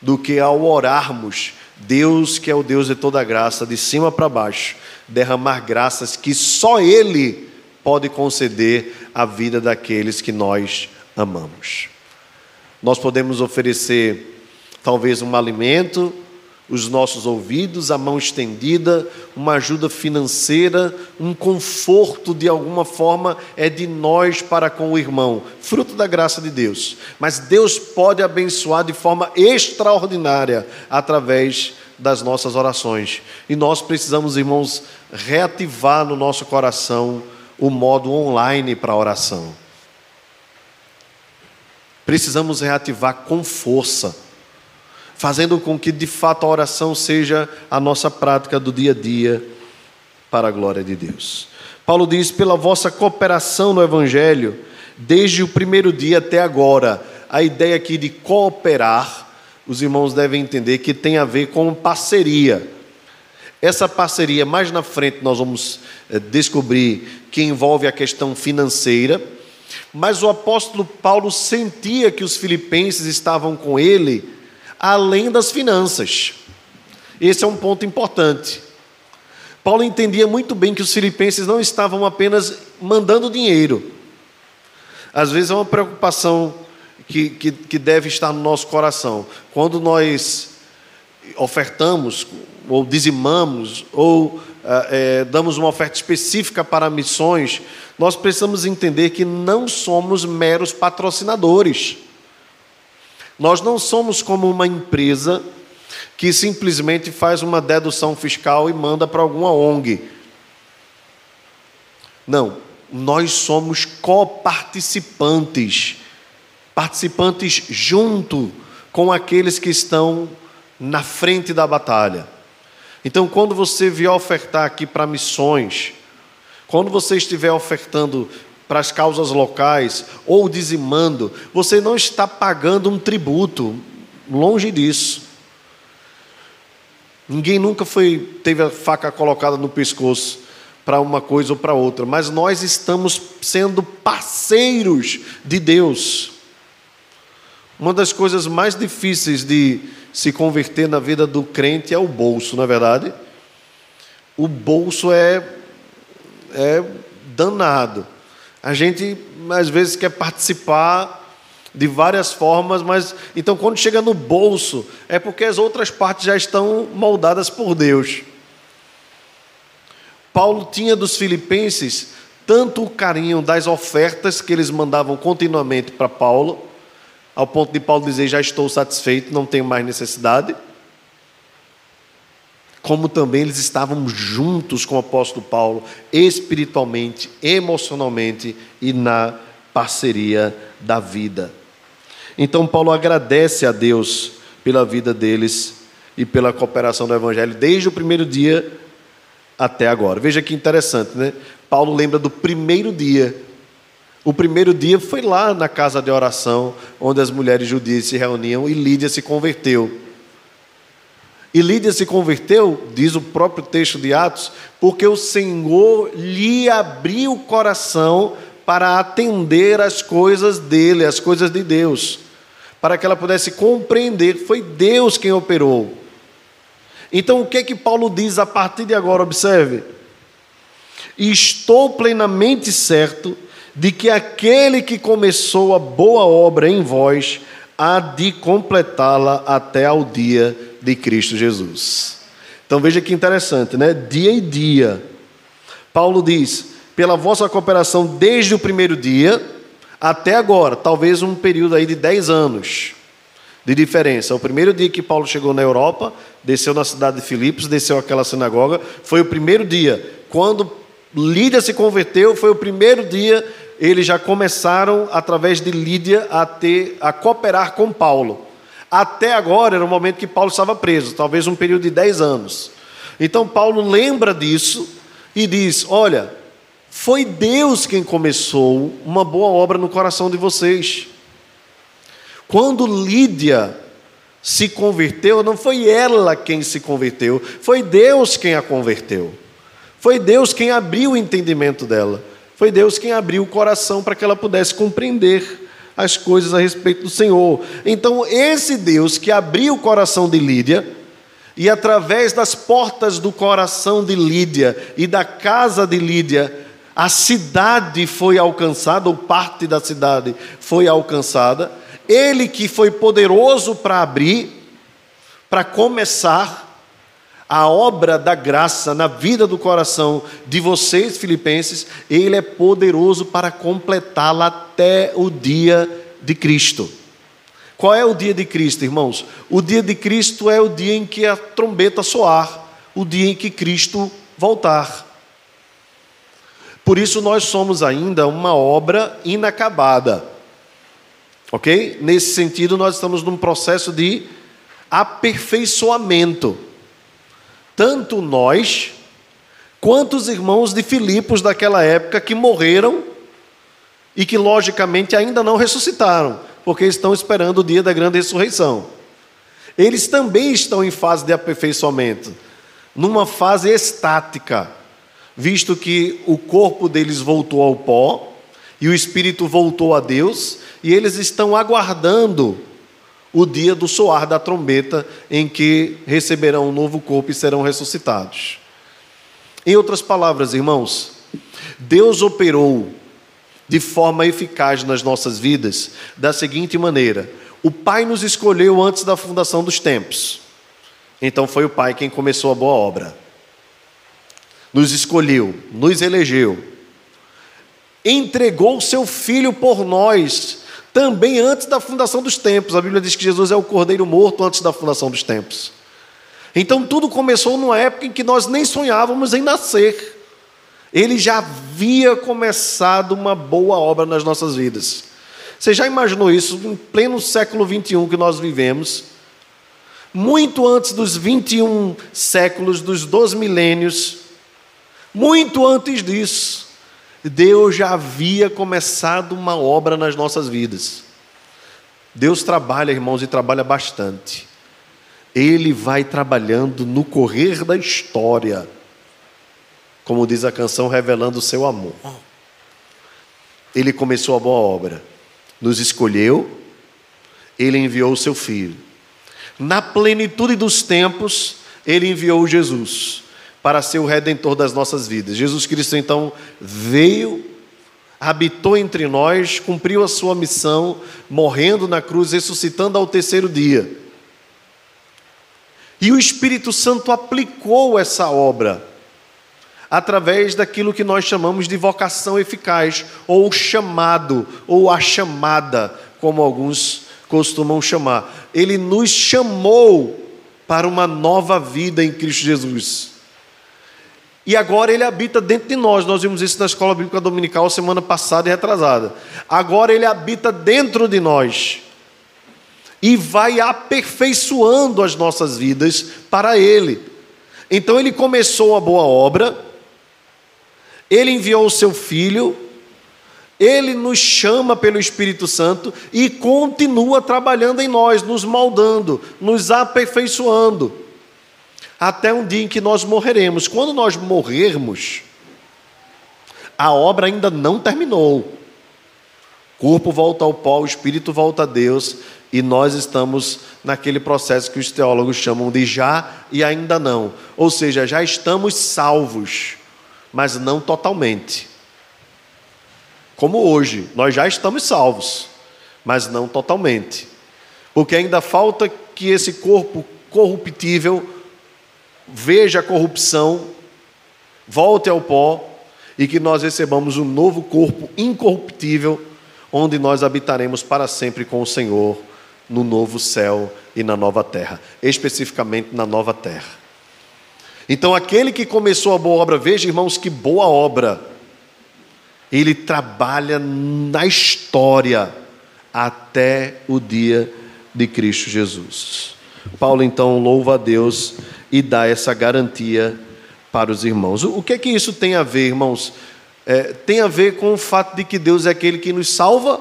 [SPEAKER 1] do que ao orarmos, Deus, que é o Deus de toda graça, de cima para baixo, derramar graças que só Ele pode conceder à vida daqueles que nós amamos. Nós podemos oferecer talvez um alimento, os nossos ouvidos, a mão estendida, uma ajuda financeira, um conforto de alguma forma é de nós para com o irmão, fruto da graça de Deus. Mas Deus pode abençoar de forma extraordinária através das nossas orações. E nós precisamos, irmãos, reativar no nosso coração o modo online para a oração. Precisamos reativar com força fazendo com que de fato a oração seja a nossa prática do dia a dia para a glória de Deus. Paulo diz: pela vossa cooperação no Evangelho, desde o primeiro dia até agora, a ideia aqui de cooperar, os irmãos devem entender que tem a ver com parceria. Essa parceria, mais na frente, nós vamos eh, descobrir que envolve a questão financeira, mas o apóstolo Paulo sentia que os filipenses estavam com ele além das finanças. Esse é um ponto importante. Paulo entendia muito bem que os filipenses não estavam apenas mandando dinheiro. Às vezes é uma preocupação que, que, que deve estar no nosso coração. Quando nós ofertamos, ou dizimamos, ou é, damos uma oferta específica para missões, nós precisamos entender que não somos meros patrocinadores. Nós não somos como uma empresa que simplesmente faz uma dedução fiscal e manda para alguma ONG. Não, nós somos coparticipantes, participantes junto com aqueles que estão na frente da batalha. Então, quando você vier ofertar aqui para missões, quando você estiver ofertando para as causas locais ou dizimando, você não está pagando um tributo, longe disso. Ninguém nunca foi teve a faca colocada no pescoço para uma coisa ou para outra, mas nós estamos sendo parceiros de Deus. Uma das coisas mais difíceis de se converter na vida do crente é o bolso, não é verdade? O bolso é, é danado. A gente às vezes quer participar de várias formas, mas então quando chega no bolso é porque as outras partes já estão moldadas por Deus. Paulo tinha dos filipenses tanto o carinho das ofertas que eles mandavam continuamente para Paulo, ao ponto de Paulo dizer: Já estou satisfeito, não tenho mais necessidade como também eles estavam juntos com o apóstolo Paulo, espiritualmente, emocionalmente e na parceria da vida. Então, Paulo agradece a Deus pela vida deles e pela cooperação do Evangelho, desde o primeiro dia até agora. Veja que interessante, né? Paulo lembra do primeiro dia. O primeiro dia foi lá na casa de oração, onde as mulheres judias se reuniam e Lídia se converteu. E Lídia se converteu, diz o próprio texto de Atos, porque o Senhor lhe abriu o coração para atender as coisas dele, as coisas de Deus, para que ela pudesse compreender que foi Deus quem operou. Então, o que é que Paulo diz a partir de agora? Observe. Estou plenamente certo de que aquele que começou a boa obra em vós há de completá-la até ao dia de Cristo Jesus. Então veja que interessante, né? Dia e dia. Paulo diz: pela vossa cooperação desde o primeiro dia até agora, talvez um período aí de 10 anos de diferença. O primeiro dia que Paulo chegou na Europa, desceu na cidade de Filipos, desceu aquela sinagoga, foi o primeiro dia. Quando Lídia se converteu, foi o primeiro dia, eles já começaram, através de Lídia, a, ter, a cooperar com Paulo. Até agora era o momento que Paulo estava preso, talvez um período de 10 anos. Então Paulo lembra disso e diz: Olha, foi Deus quem começou uma boa obra no coração de vocês. Quando Lídia se converteu, não foi ela quem se converteu, foi Deus quem a converteu. Foi Deus quem abriu o entendimento dela. Foi Deus quem abriu o coração para que ela pudesse compreender as coisas a respeito do Senhor. Então, esse Deus que abriu o coração de Lídia, e através das portas do coração de Lídia e da casa de Lídia, a cidade foi alcançada, ou parte da cidade foi alcançada. Ele que foi poderoso para abrir, para começar, a obra da graça na vida do coração de vocês, filipenses, ele é poderoso para completá-la até o dia de Cristo. Qual é o dia de Cristo, irmãos? O dia de Cristo é o dia em que a trombeta soar, o dia em que Cristo voltar. Por isso nós somos ainda uma obra inacabada. OK? Nesse sentido, nós estamos num processo de aperfeiçoamento tanto nós, quanto os irmãos de Filipos daquela época que morreram e que, logicamente, ainda não ressuscitaram, porque estão esperando o dia da grande ressurreição. Eles também estão em fase de aperfeiçoamento, numa fase estática, visto que o corpo deles voltou ao pó e o espírito voltou a Deus, e eles estão aguardando o dia do soar da trombeta, em que receberão um novo corpo e serão ressuscitados. Em outras palavras, irmãos, Deus operou de forma eficaz nas nossas vidas da seguinte maneira: o Pai nos escolheu antes da fundação dos tempos, então foi o Pai quem começou a boa obra. Nos escolheu, nos elegeu, entregou seu Filho por nós também antes da fundação dos tempos. A Bíblia diz que Jesus é o cordeiro morto antes da fundação dos tempos. Então tudo começou numa época em que nós nem sonhávamos em nascer. Ele já havia começado uma boa obra nas nossas vidas. Você já imaginou isso em pleno século 21 que nós vivemos? Muito antes dos 21 séculos, dos dois milênios, muito antes disso, Deus já havia começado uma obra nas nossas vidas. Deus trabalha, irmãos, e trabalha bastante. Ele vai trabalhando no correr da história, como diz a canção, revelando o seu amor. Ele começou a boa obra, nos escolheu, ele enviou o seu filho. Na plenitude dos tempos, ele enviou Jesus para ser o redentor das nossas vidas. Jesus Cristo então veio, habitou entre nós, cumpriu a sua missão, morrendo na cruz, ressuscitando ao terceiro dia. E o Espírito Santo aplicou essa obra através daquilo que nós chamamos de vocação eficaz, ou chamado, ou a chamada, como alguns costumam chamar. Ele nos chamou para uma nova vida em Cristo Jesus. E agora ele habita dentro de nós. Nós vimos isso na escola bíblica dominical semana passada e retrasada. Agora ele habita dentro de nós. E vai aperfeiçoando as nossas vidas para ele. Então ele começou a boa obra, ele enviou o seu filho, ele nos chama pelo Espírito Santo e continua trabalhando em nós, nos moldando, nos aperfeiçoando até um dia em que nós morreremos. Quando nós morrermos, a obra ainda não terminou. O corpo volta ao pó, o espírito volta a Deus, e nós estamos naquele processo que os teólogos chamam de já e ainda não. Ou seja, já estamos salvos, mas não totalmente. como hoje, nós já estamos salvos, mas não totalmente. Porque ainda falta que esse corpo corruptível veja a corrupção, volte ao pó e que nós recebamos um novo corpo incorruptível, onde nós habitaremos para sempre com o Senhor no novo céu e na nova terra, especificamente na nova terra. Então, aquele que começou a boa obra, veja, irmãos, que boa obra, ele trabalha na história até o dia de Cristo Jesus. Paulo então louva a Deus e dá essa garantia para os irmãos. O que é que isso tem a ver, irmãos? É, tem a ver com o fato de que Deus é aquele que nos salva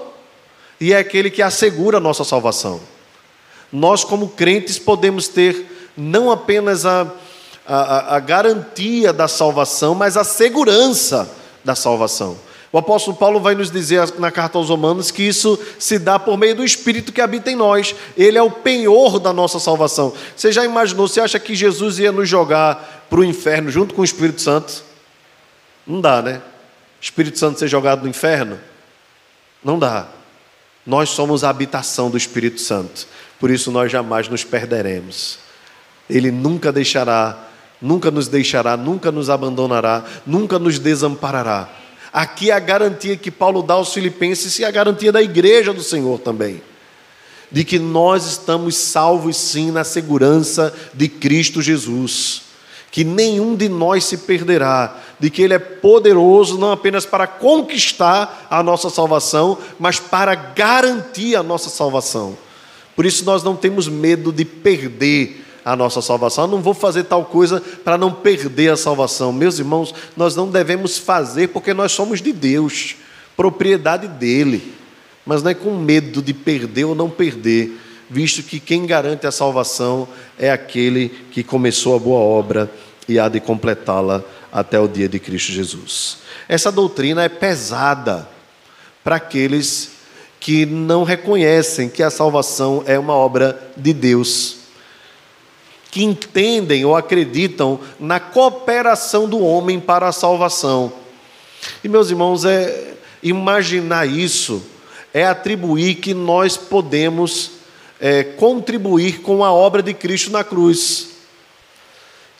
[SPEAKER 1] e é aquele que assegura a nossa salvação. Nós, como crentes, podemos ter não apenas a, a, a garantia da salvação, mas a segurança da salvação. O apóstolo Paulo vai nos dizer na carta aos Romanos que isso se dá por meio do Espírito que habita em nós. Ele é o penhor da nossa salvação. Você já imaginou? Você acha que Jesus ia nos jogar para o inferno junto com o Espírito Santo? Não dá, né? Espírito Santo ser jogado no inferno? Não dá. Nós somos a habitação do Espírito Santo. Por isso nós jamais nos perderemos. Ele nunca deixará, nunca nos deixará, nunca nos abandonará, nunca nos desamparará Aqui é a garantia que Paulo dá aos Filipenses e a garantia da igreja do Senhor também. De que nós estamos salvos sim na segurança de Cristo Jesus. Que nenhum de nós se perderá, de que Ele é poderoso não apenas para conquistar a nossa salvação, mas para garantir a nossa salvação. Por isso nós não temos medo de perder a nossa salvação. Eu não vou fazer tal coisa para não perder a salvação. Meus irmãos, nós não devemos fazer porque nós somos de Deus, propriedade dele. Mas não é com medo de perder ou não perder, visto que quem garante a salvação é aquele que começou a boa obra e há de completá-la até o dia de Cristo Jesus. Essa doutrina é pesada para aqueles que não reconhecem que a salvação é uma obra de Deus que entendem ou acreditam na cooperação do homem para a salvação. E meus irmãos, é imaginar isso é atribuir que nós podemos é, contribuir com a obra de Cristo na cruz.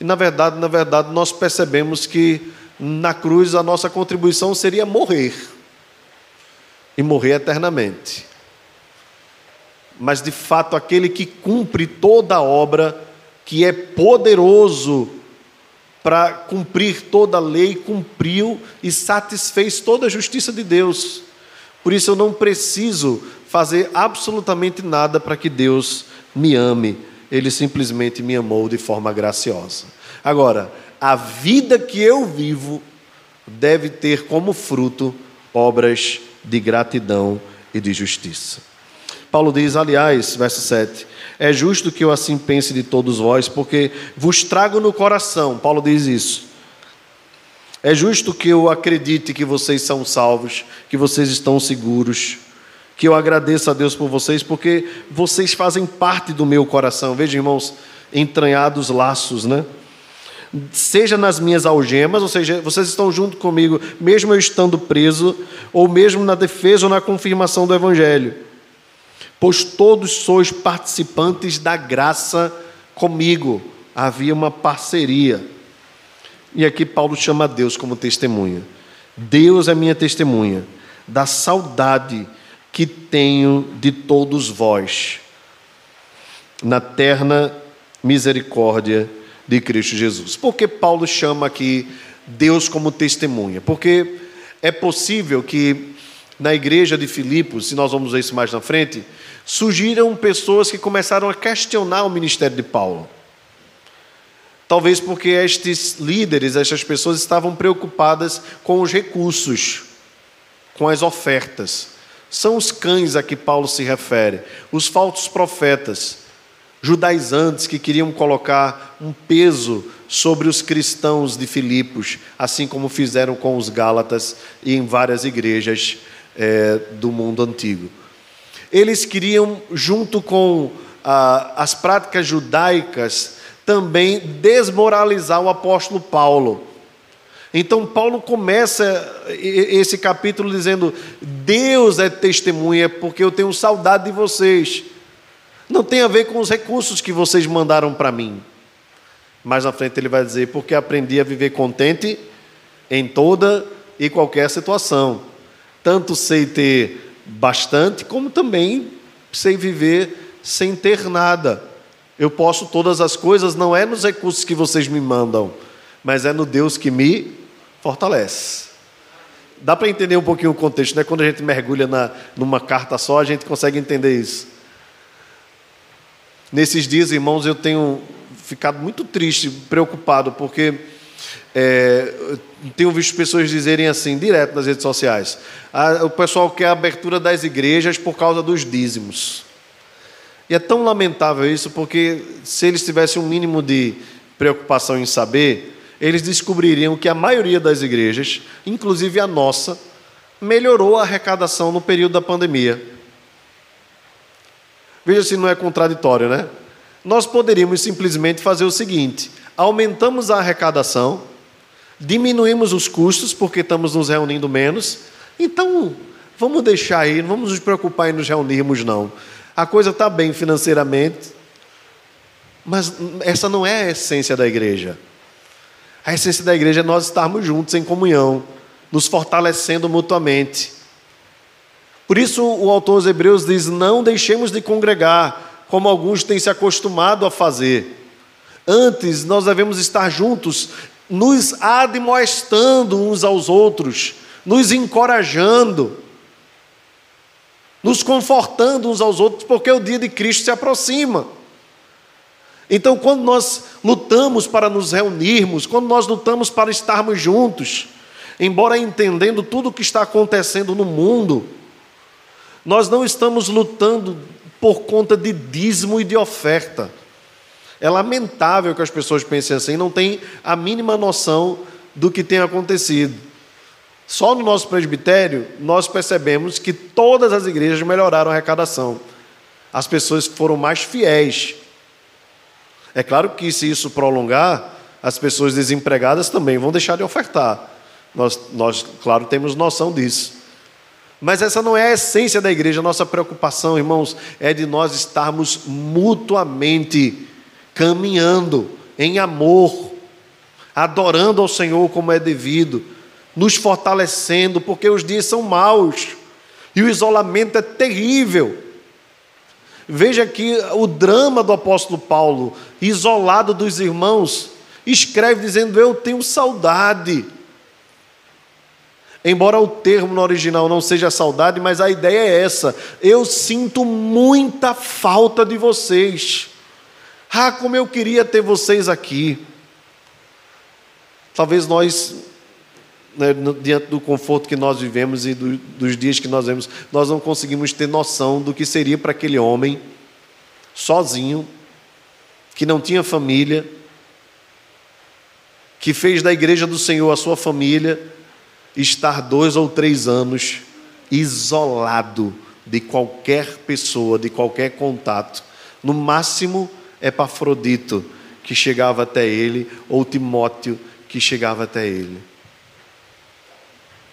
[SPEAKER 1] E na verdade, na verdade, nós percebemos que na cruz a nossa contribuição seria morrer e morrer eternamente. Mas de fato, aquele que cumpre toda a obra que é poderoso para cumprir toda a lei, cumpriu e satisfez toda a justiça de Deus. Por isso eu não preciso fazer absolutamente nada para que Deus me ame. Ele simplesmente me amou de forma graciosa. Agora, a vida que eu vivo deve ter como fruto obras de gratidão e de justiça. Paulo diz, aliás, verso 7, é justo que eu assim pense de todos vós, porque vos trago no coração. Paulo diz isso. É justo que eu acredite que vocês são salvos, que vocês estão seguros, que eu agradeça a Deus por vocês, porque vocês fazem parte do meu coração. Veja, irmãos, entranhados laços, né? Seja nas minhas algemas, ou seja, vocês estão junto comigo, mesmo eu estando preso, ou mesmo na defesa ou na confirmação do Evangelho pois todos sois participantes da graça comigo. Havia uma parceria. E aqui Paulo chama Deus como testemunha. Deus é minha testemunha da saudade que tenho de todos vós, na terna misericórdia de Cristo Jesus. Por que Paulo chama aqui Deus como testemunha? Porque é possível que na igreja de Filipos, se nós vamos ver isso mais na frente, surgiram pessoas que começaram a questionar o ministério de Paulo. Talvez porque estes líderes, estas pessoas estavam preocupadas com os recursos, com as ofertas. São os cães a que Paulo se refere, os falsos profetas, judaizantes que queriam colocar um peso sobre os cristãos de Filipos, assim como fizeram com os Gálatas e em várias igrejas é, do mundo antigo eles queriam, junto com as práticas judaicas, também desmoralizar o apóstolo Paulo. Então, Paulo começa esse capítulo dizendo: Deus é testemunha, porque eu tenho saudade de vocês. Não tem a ver com os recursos que vocês mandaram para mim. Mais na frente ele vai dizer: Porque aprendi a viver contente em toda e qualquer situação. Tanto sei ter bastante, como também sei viver sem ter nada. Eu posso todas as coisas, não é nos recursos que vocês me mandam, mas é no Deus que me fortalece. Dá para entender um pouquinho o contexto, né? Quando a gente mergulha na, numa carta só, a gente consegue entender isso. Nesses dias, irmãos, eu tenho ficado muito triste, preocupado, porque é, tenho visto pessoas dizerem assim, direto nas redes sociais: ah, o pessoal quer a abertura das igrejas por causa dos dízimos. E é tão lamentável isso, porque se eles tivessem um mínimo de preocupação em saber, eles descobririam que a maioria das igrejas, inclusive a nossa, melhorou a arrecadação no período da pandemia. Veja se não é contraditório, né? Nós poderíamos simplesmente fazer o seguinte: aumentamos a arrecadação, diminuímos os custos, porque estamos nos reunindo menos, então vamos deixar aí, não vamos nos preocupar em nos reunirmos, não. A coisa está bem financeiramente, mas essa não é a essência da igreja. A essência da igreja é nós estarmos juntos em comunhão, nos fortalecendo mutuamente. Por isso, o autor aos Hebreus diz: Não deixemos de congregar, como alguns têm se acostumado a fazer. Antes, nós devemos estar juntos, nos admoestando uns aos outros, nos encorajando, nos confortando uns aos outros, porque o dia de Cristo se aproxima. Então, quando nós lutamos para nos reunirmos, quando nós lutamos para estarmos juntos, embora entendendo tudo o que está acontecendo no mundo, nós não estamos lutando por conta de dízimo e de oferta. É lamentável que as pessoas pensem assim, não têm a mínima noção do que tem acontecido. Só no nosso presbitério, nós percebemos que todas as igrejas melhoraram a arrecadação. As pessoas foram mais fiéis é claro que se isso prolongar, as pessoas desempregadas também vão deixar de ofertar. Nós, nós, claro, temos noção disso. Mas essa não é a essência da igreja. Nossa preocupação, irmãos, é de nós estarmos mutuamente caminhando em amor, adorando ao Senhor como é devido, nos fortalecendo, porque os dias são maus e o isolamento é terrível. Veja aqui o drama do apóstolo Paulo, isolado dos irmãos, escreve dizendo: Eu tenho saudade. Embora o termo no original não seja saudade, mas a ideia é essa: eu sinto muita falta de vocês. Ah, como eu queria ter vocês aqui. Talvez nós né, diante do conforto que nós vivemos e do, dos dias que nós vemos, nós não conseguimos ter noção do que seria para aquele homem, sozinho, que não tinha família, que fez da igreja do Senhor a sua família, estar dois ou três anos isolado de qualquer pessoa, de qualquer contato. No máximo, Epafrodito, que chegava até ele, ou Timóteo, que chegava até ele.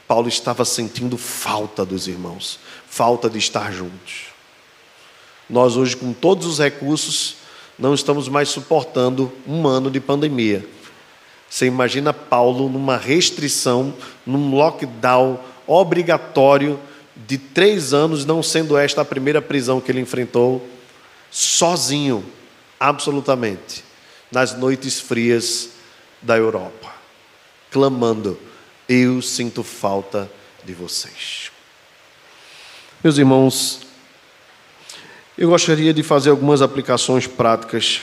[SPEAKER 1] Paulo estava sentindo falta dos irmãos, falta de estar juntos. Nós, hoje, com todos os recursos, não estamos mais suportando um ano de pandemia. Você imagina Paulo numa restrição, num lockdown obrigatório de três anos, não sendo esta a primeira prisão que ele enfrentou, sozinho, absolutamente, nas noites frias da Europa, clamando eu sinto falta de vocês. Meus irmãos, eu gostaria de fazer algumas aplicações práticas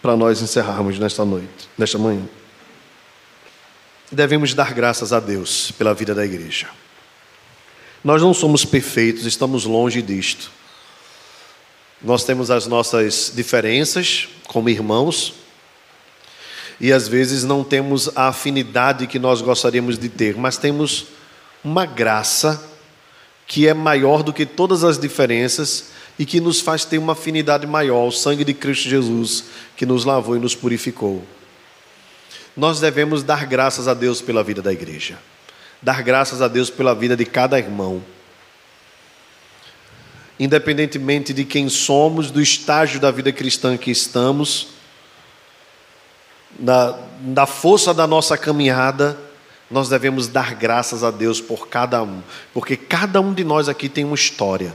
[SPEAKER 1] para nós encerrarmos nesta noite, nesta manhã. Devemos dar graças a Deus pela vida da igreja. Nós não somos perfeitos, estamos longe disto. Nós temos as nossas diferenças como irmãos, e às vezes não temos a afinidade que nós gostaríamos de ter, mas temos uma graça que é maior do que todas as diferenças e que nos faz ter uma afinidade maior, o sangue de Cristo Jesus que nos lavou e nos purificou. nós devemos dar graças a Deus pela vida da igreja, dar graças a Deus pela vida de cada irmão. Independentemente de quem somos, do estágio da vida cristã que estamos, da, da força da nossa caminhada, nós devemos dar graças a Deus por cada um, porque cada um de nós aqui tem uma história,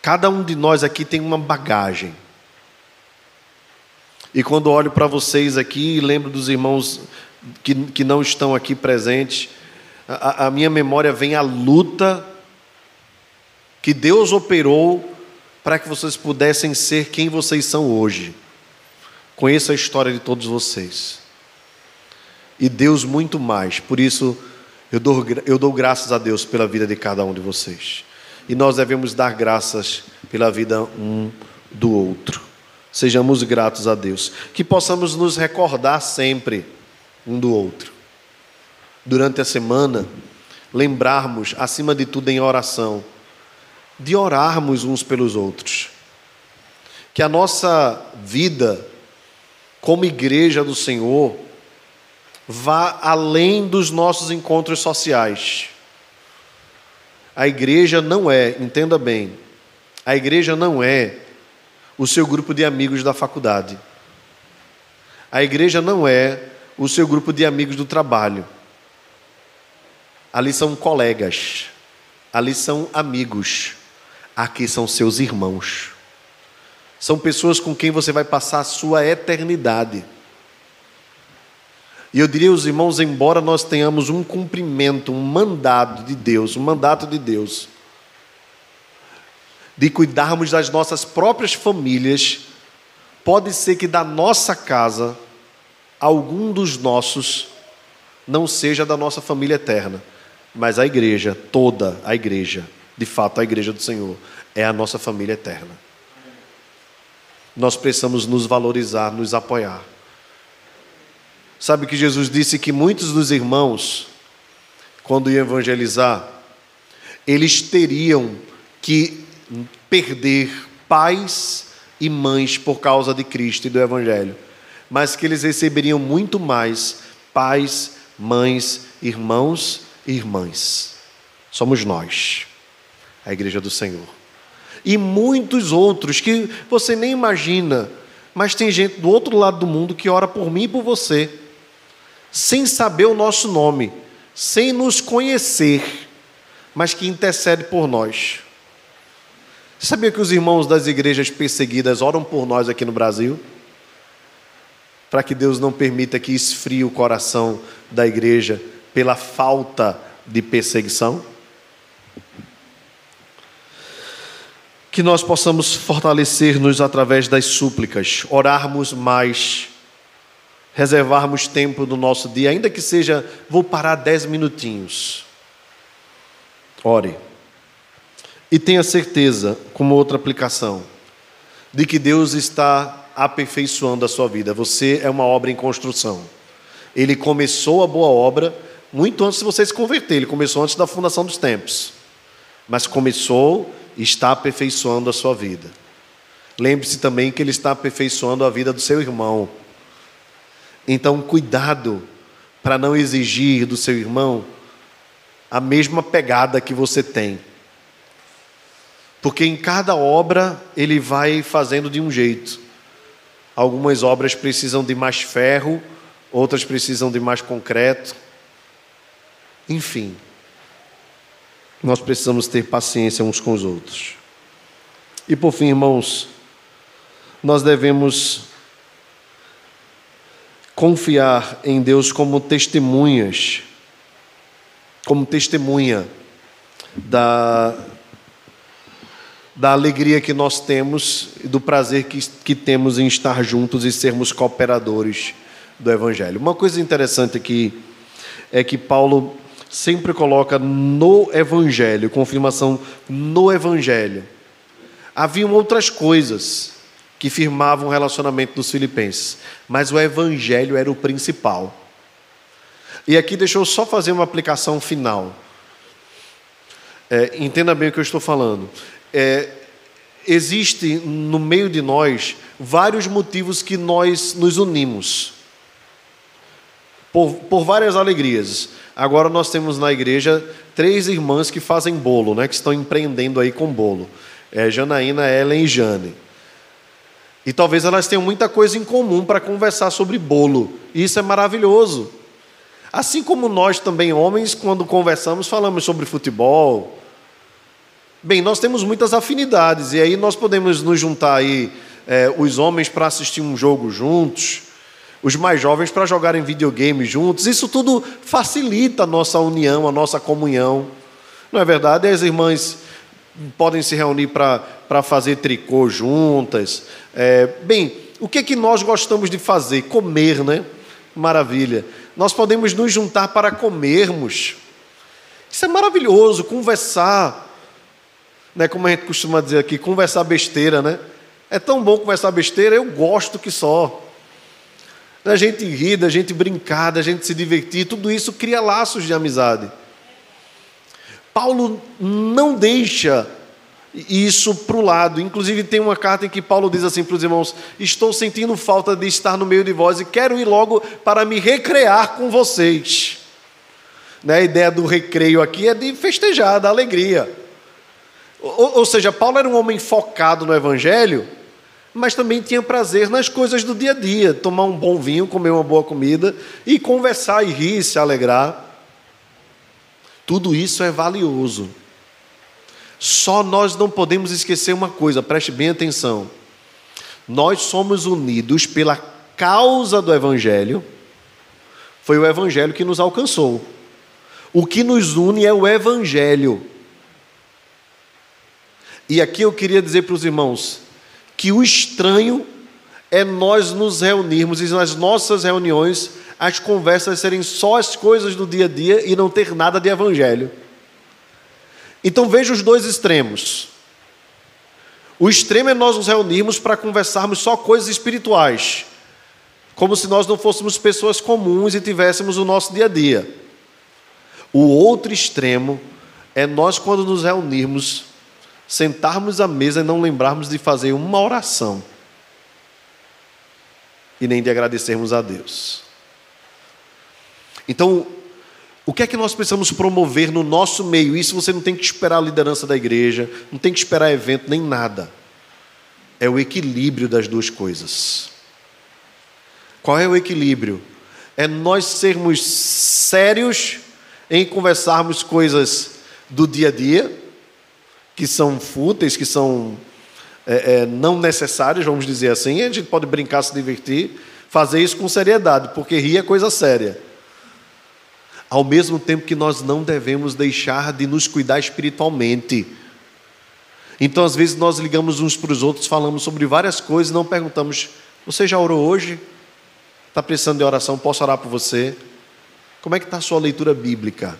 [SPEAKER 1] cada um de nós aqui tem uma bagagem. E quando olho para vocês aqui e lembro dos irmãos que, que não estão aqui presentes, a, a minha memória vem a luta que Deus operou para que vocês pudessem ser quem vocês são hoje. Conheço a história de todos vocês. E Deus muito mais. Por isso, eu dou, eu dou graças a Deus pela vida de cada um de vocês. E nós devemos dar graças pela vida um do outro. Sejamos gratos a Deus. Que possamos nos recordar sempre um do outro. Durante a semana, lembrarmos, acima de tudo em oração, de orarmos uns pelos outros. Que a nossa vida, como igreja do Senhor, vá além dos nossos encontros sociais. A igreja não é, entenda bem, a igreja não é o seu grupo de amigos da faculdade. A igreja não é o seu grupo de amigos do trabalho. Ali são colegas, ali são amigos, aqui são seus irmãos. São pessoas com quem você vai passar a sua eternidade. E eu diria aos irmãos, embora nós tenhamos um cumprimento, um mandado de Deus, um mandato de Deus, de cuidarmos das nossas próprias famílias, pode ser que da nossa casa, algum dos nossos não seja da nossa família eterna, mas a igreja, toda a igreja, de fato a igreja do Senhor, é a nossa família eterna. Nós precisamos nos valorizar, nos apoiar. Sabe que Jesus disse que muitos dos irmãos, quando iam evangelizar, eles teriam que perder pais e mães por causa de Cristo e do Evangelho, mas que eles receberiam muito mais pais, mães, irmãos e irmãs. Somos nós, a Igreja do Senhor. E muitos outros que você nem imagina, mas tem gente do outro lado do mundo que ora por mim e por você, sem saber o nosso nome, sem nos conhecer, mas que intercede por nós. Sabia que os irmãos das igrejas perseguidas oram por nós aqui no Brasil? Para que Deus não permita que esfrie o coração da igreja pela falta de perseguição? Que nós possamos fortalecer-nos através das súplicas, orarmos mais, reservarmos tempo no nosso dia, ainda que seja, vou parar dez minutinhos. Ore. E tenha certeza, como outra aplicação, de que Deus está aperfeiçoando a sua vida. Você é uma obra em construção. Ele começou a boa obra muito antes de você se converter, ele começou antes da fundação dos tempos. Mas começou está aperfeiçoando a sua vida. Lembre-se também que ele está aperfeiçoando a vida do seu irmão. Então, cuidado para não exigir do seu irmão a mesma pegada que você tem. Porque em cada obra ele vai fazendo de um jeito. Algumas obras precisam de mais ferro, outras precisam de mais concreto. Enfim, nós precisamos ter paciência uns com os outros. E por fim, irmãos, nós devemos confiar em Deus como testemunhas, como testemunha da da alegria que nós temos e do prazer que, que temos em estar juntos e sermos cooperadores do Evangelho. Uma coisa interessante aqui é que Paulo sempre coloca no Evangelho, confirmação no Evangelho. Haviam outras coisas que firmavam o relacionamento dos filipenses, mas o Evangelho era o principal. E aqui deixa eu só fazer uma aplicação final. É, entenda bem o que eu estou falando é, existe no meio de nós vários motivos que nós nos unimos. Por, por várias alegrias. Agora nós temos na igreja três irmãs que fazem bolo, né, que estão empreendendo aí com bolo. É Janaína, Ellen e Jane. E talvez elas tenham muita coisa em comum para conversar sobre bolo. E isso é maravilhoso. Assim como nós também, homens, quando conversamos, falamos sobre futebol. Bem, nós temos muitas afinidades, e aí nós podemos nos juntar aí, é, os homens para assistir um jogo juntos, os mais jovens para jogarem videogame juntos. Isso tudo facilita a nossa união, a nossa comunhão. Não é verdade? As irmãs podem se reunir para fazer tricô juntas. É, bem, o que, é que nós gostamos de fazer? Comer, né? Maravilha. Nós podemos nos juntar para comermos. Isso é maravilhoso, conversar. Né, como a gente costuma dizer aqui, conversar besteira, né? É tão bom conversar besteira, eu gosto que só. Da gente rir, da gente brincar, da gente se divertir, tudo isso cria laços de amizade. Paulo não deixa isso para o lado. Inclusive, tem uma carta em que Paulo diz assim para os irmãos: Estou sentindo falta de estar no meio de vós e quero ir logo para me recrear com vocês. Né? A ideia do recreio aqui é de festejar, da alegria. Ou, ou seja, Paulo era um homem focado no evangelho, mas também tinha prazer nas coisas do dia a dia: tomar um bom vinho, comer uma boa comida e conversar e rir, se alegrar. Tudo isso é valioso. Só nós não podemos esquecer uma coisa, preste bem atenção. Nós somos unidos pela causa do Evangelho, foi o Evangelho que nos alcançou. O que nos une é o Evangelho. E aqui eu queria dizer para os irmãos que o estranho é nós nos reunirmos e nas nossas reuniões as conversas serem só as coisas do dia a dia e não ter nada de evangelho. Então veja os dois extremos. O extremo é nós nos reunirmos para conversarmos só coisas espirituais, como se nós não fôssemos pessoas comuns e tivéssemos o nosso dia a dia. O outro extremo é nós, quando nos reunirmos, sentarmos à mesa e não lembrarmos de fazer uma oração e nem de agradecermos a Deus. Então, o que é que nós precisamos promover no nosso meio? Isso você não tem que esperar a liderança da igreja, não tem que esperar evento, nem nada. É o equilíbrio das duas coisas. Qual é o equilíbrio? É nós sermos sérios em conversarmos coisas do dia a dia, que são fúteis, que são é, é, não necessárias, vamos dizer assim. A gente pode brincar, se divertir, fazer isso com seriedade, porque rir é coisa séria ao mesmo tempo que nós não devemos deixar de nos cuidar espiritualmente. Então, às vezes, nós ligamos uns para os outros, falamos sobre várias coisas, não perguntamos: Você já orou hoje? Está precisando de oração? Posso orar por você? Como é que está a sua leitura bíblica?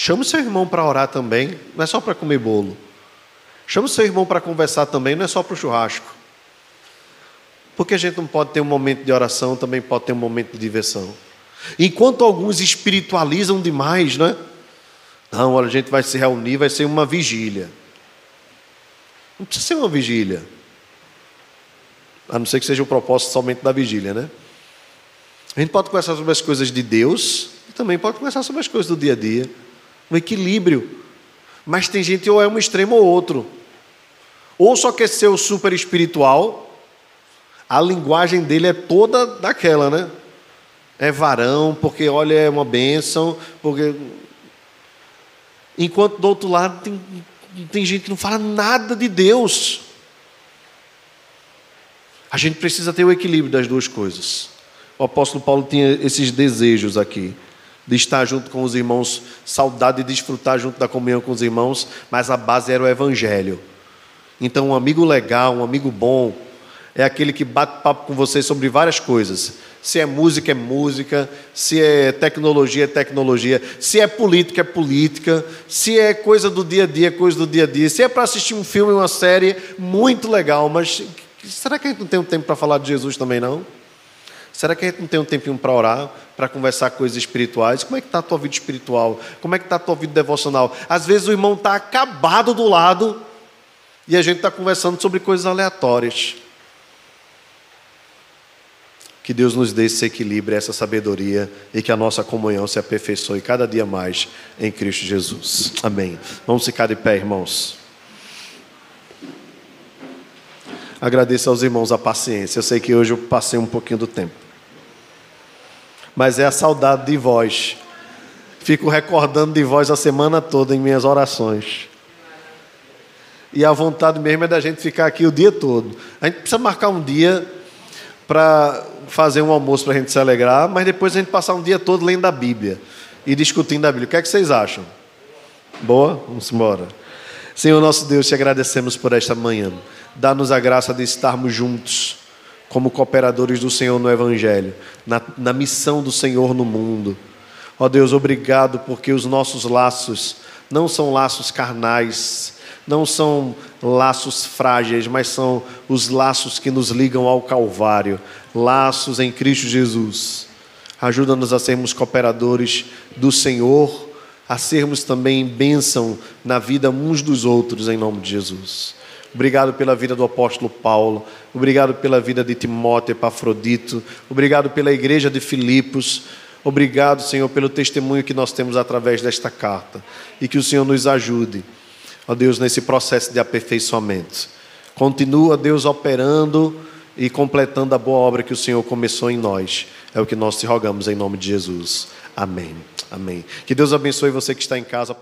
[SPEAKER 1] Chama o seu irmão para orar também, não é só para comer bolo. Chama o seu irmão para conversar também, não é só para o churrasco. Porque a gente não pode ter um momento de oração, também pode ter um momento de diversão. Enquanto alguns espiritualizam demais, né? Não, olha, a gente vai se reunir, vai ser uma vigília. Não precisa ser uma vigília. A não ser que seja o propósito somente da vigília, né? A gente pode conversar sobre as coisas de Deus e também pode conversar sobre as coisas do dia a dia. Um equilíbrio. Mas tem gente ou é um extremo ou outro. Ou só quer ser o super espiritual, a linguagem dele é toda daquela, né? é varão, porque olha, é uma bênção, porque. Enquanto do outro lado tem, tem gente que não fala nada de Deus. A gente precisa ter o equilíbrio das duas coisas. O apóstolo Paulo tinha esses desejos aqui, de estar junto com os irmãos, saudade de desfrutar junto da comunhão com os irmãos, mas a base era o evangelho. Então, um amigo legal, um amigo bom, é aquele que bate papo com você sobre várias coisas. Se é música, é música. Se é tecnologia, é tecnologia. Se é política, é política. Se é coisa do dia a dia, é coisa do dia a dia. Se é para assistir um filme, uma série, muito legal. Mas será que a gente não tem um tempo para falar de Jesus também, não? Será que a gente não tem um tempinho para orar, para conversar coisas espirituais? Como é que está a tua vida espiritual? Como é que está a tua vida devocional? Às vezes o irmão está acabado do lado e a gente está conversando sobre coisas aleatórias. Que Deus nos dê esse equilíbrio, essa sabedoria e que a nossa comunhão se aperfeiçoe cada dia mais em Cristo Jesus. Amém. Vamos ficar de pé, irmãos. Agradeço aos irmãos a paciência. Eu sei que hoje eu passei um pouquinho do tempo. Mas é a saudade de vós. Fico recordando de vós a semana toda em minhas orações. E a vontade mesmo é da gente ficar aqui o dia todo. A gente precisa marcar um dia para fazer um almoço para a gente se alegrar, mas depois a gente passar um dia todo lendo a Bíblia e discutindo a Bíblia. O que é que vocês acham? Boa? Vamos embora. Senhor nosso Deus, te agradecemos por esta manhã. Dá-nos a graça de estarmos juntos como cooperadores do Senhor no Evangelho, na, na missão do Senhor no mundo. Ó Deus, obrigado porque os nossos laços não são laços carnais, não são laços frágeis, mas são os laços que nos ligam ao Calvário laços em Cristo Jesus. Ajuda-nos a sermos cooperadores do Senhor, a sermos também bênção na vida uns dos outros, em nome de Jesus. Obrigado pela vida do apóstolo Paulo, obrigado pela vida de Timóteo Epafrodito, obrigado pela igreja de Filipos, obrigado, Senhor, pelo testemunho que nós temos através desta carta e que o Senhor nos ajude ó Deus, nesse processo de aperfeiçoamento. Continua, Deus, operando e completando a boa obra que o Senhor começou em nós. É o que nós te rogamos em nome de Jesus. Amém. Amém. Que Deus abençoe você que está em casa.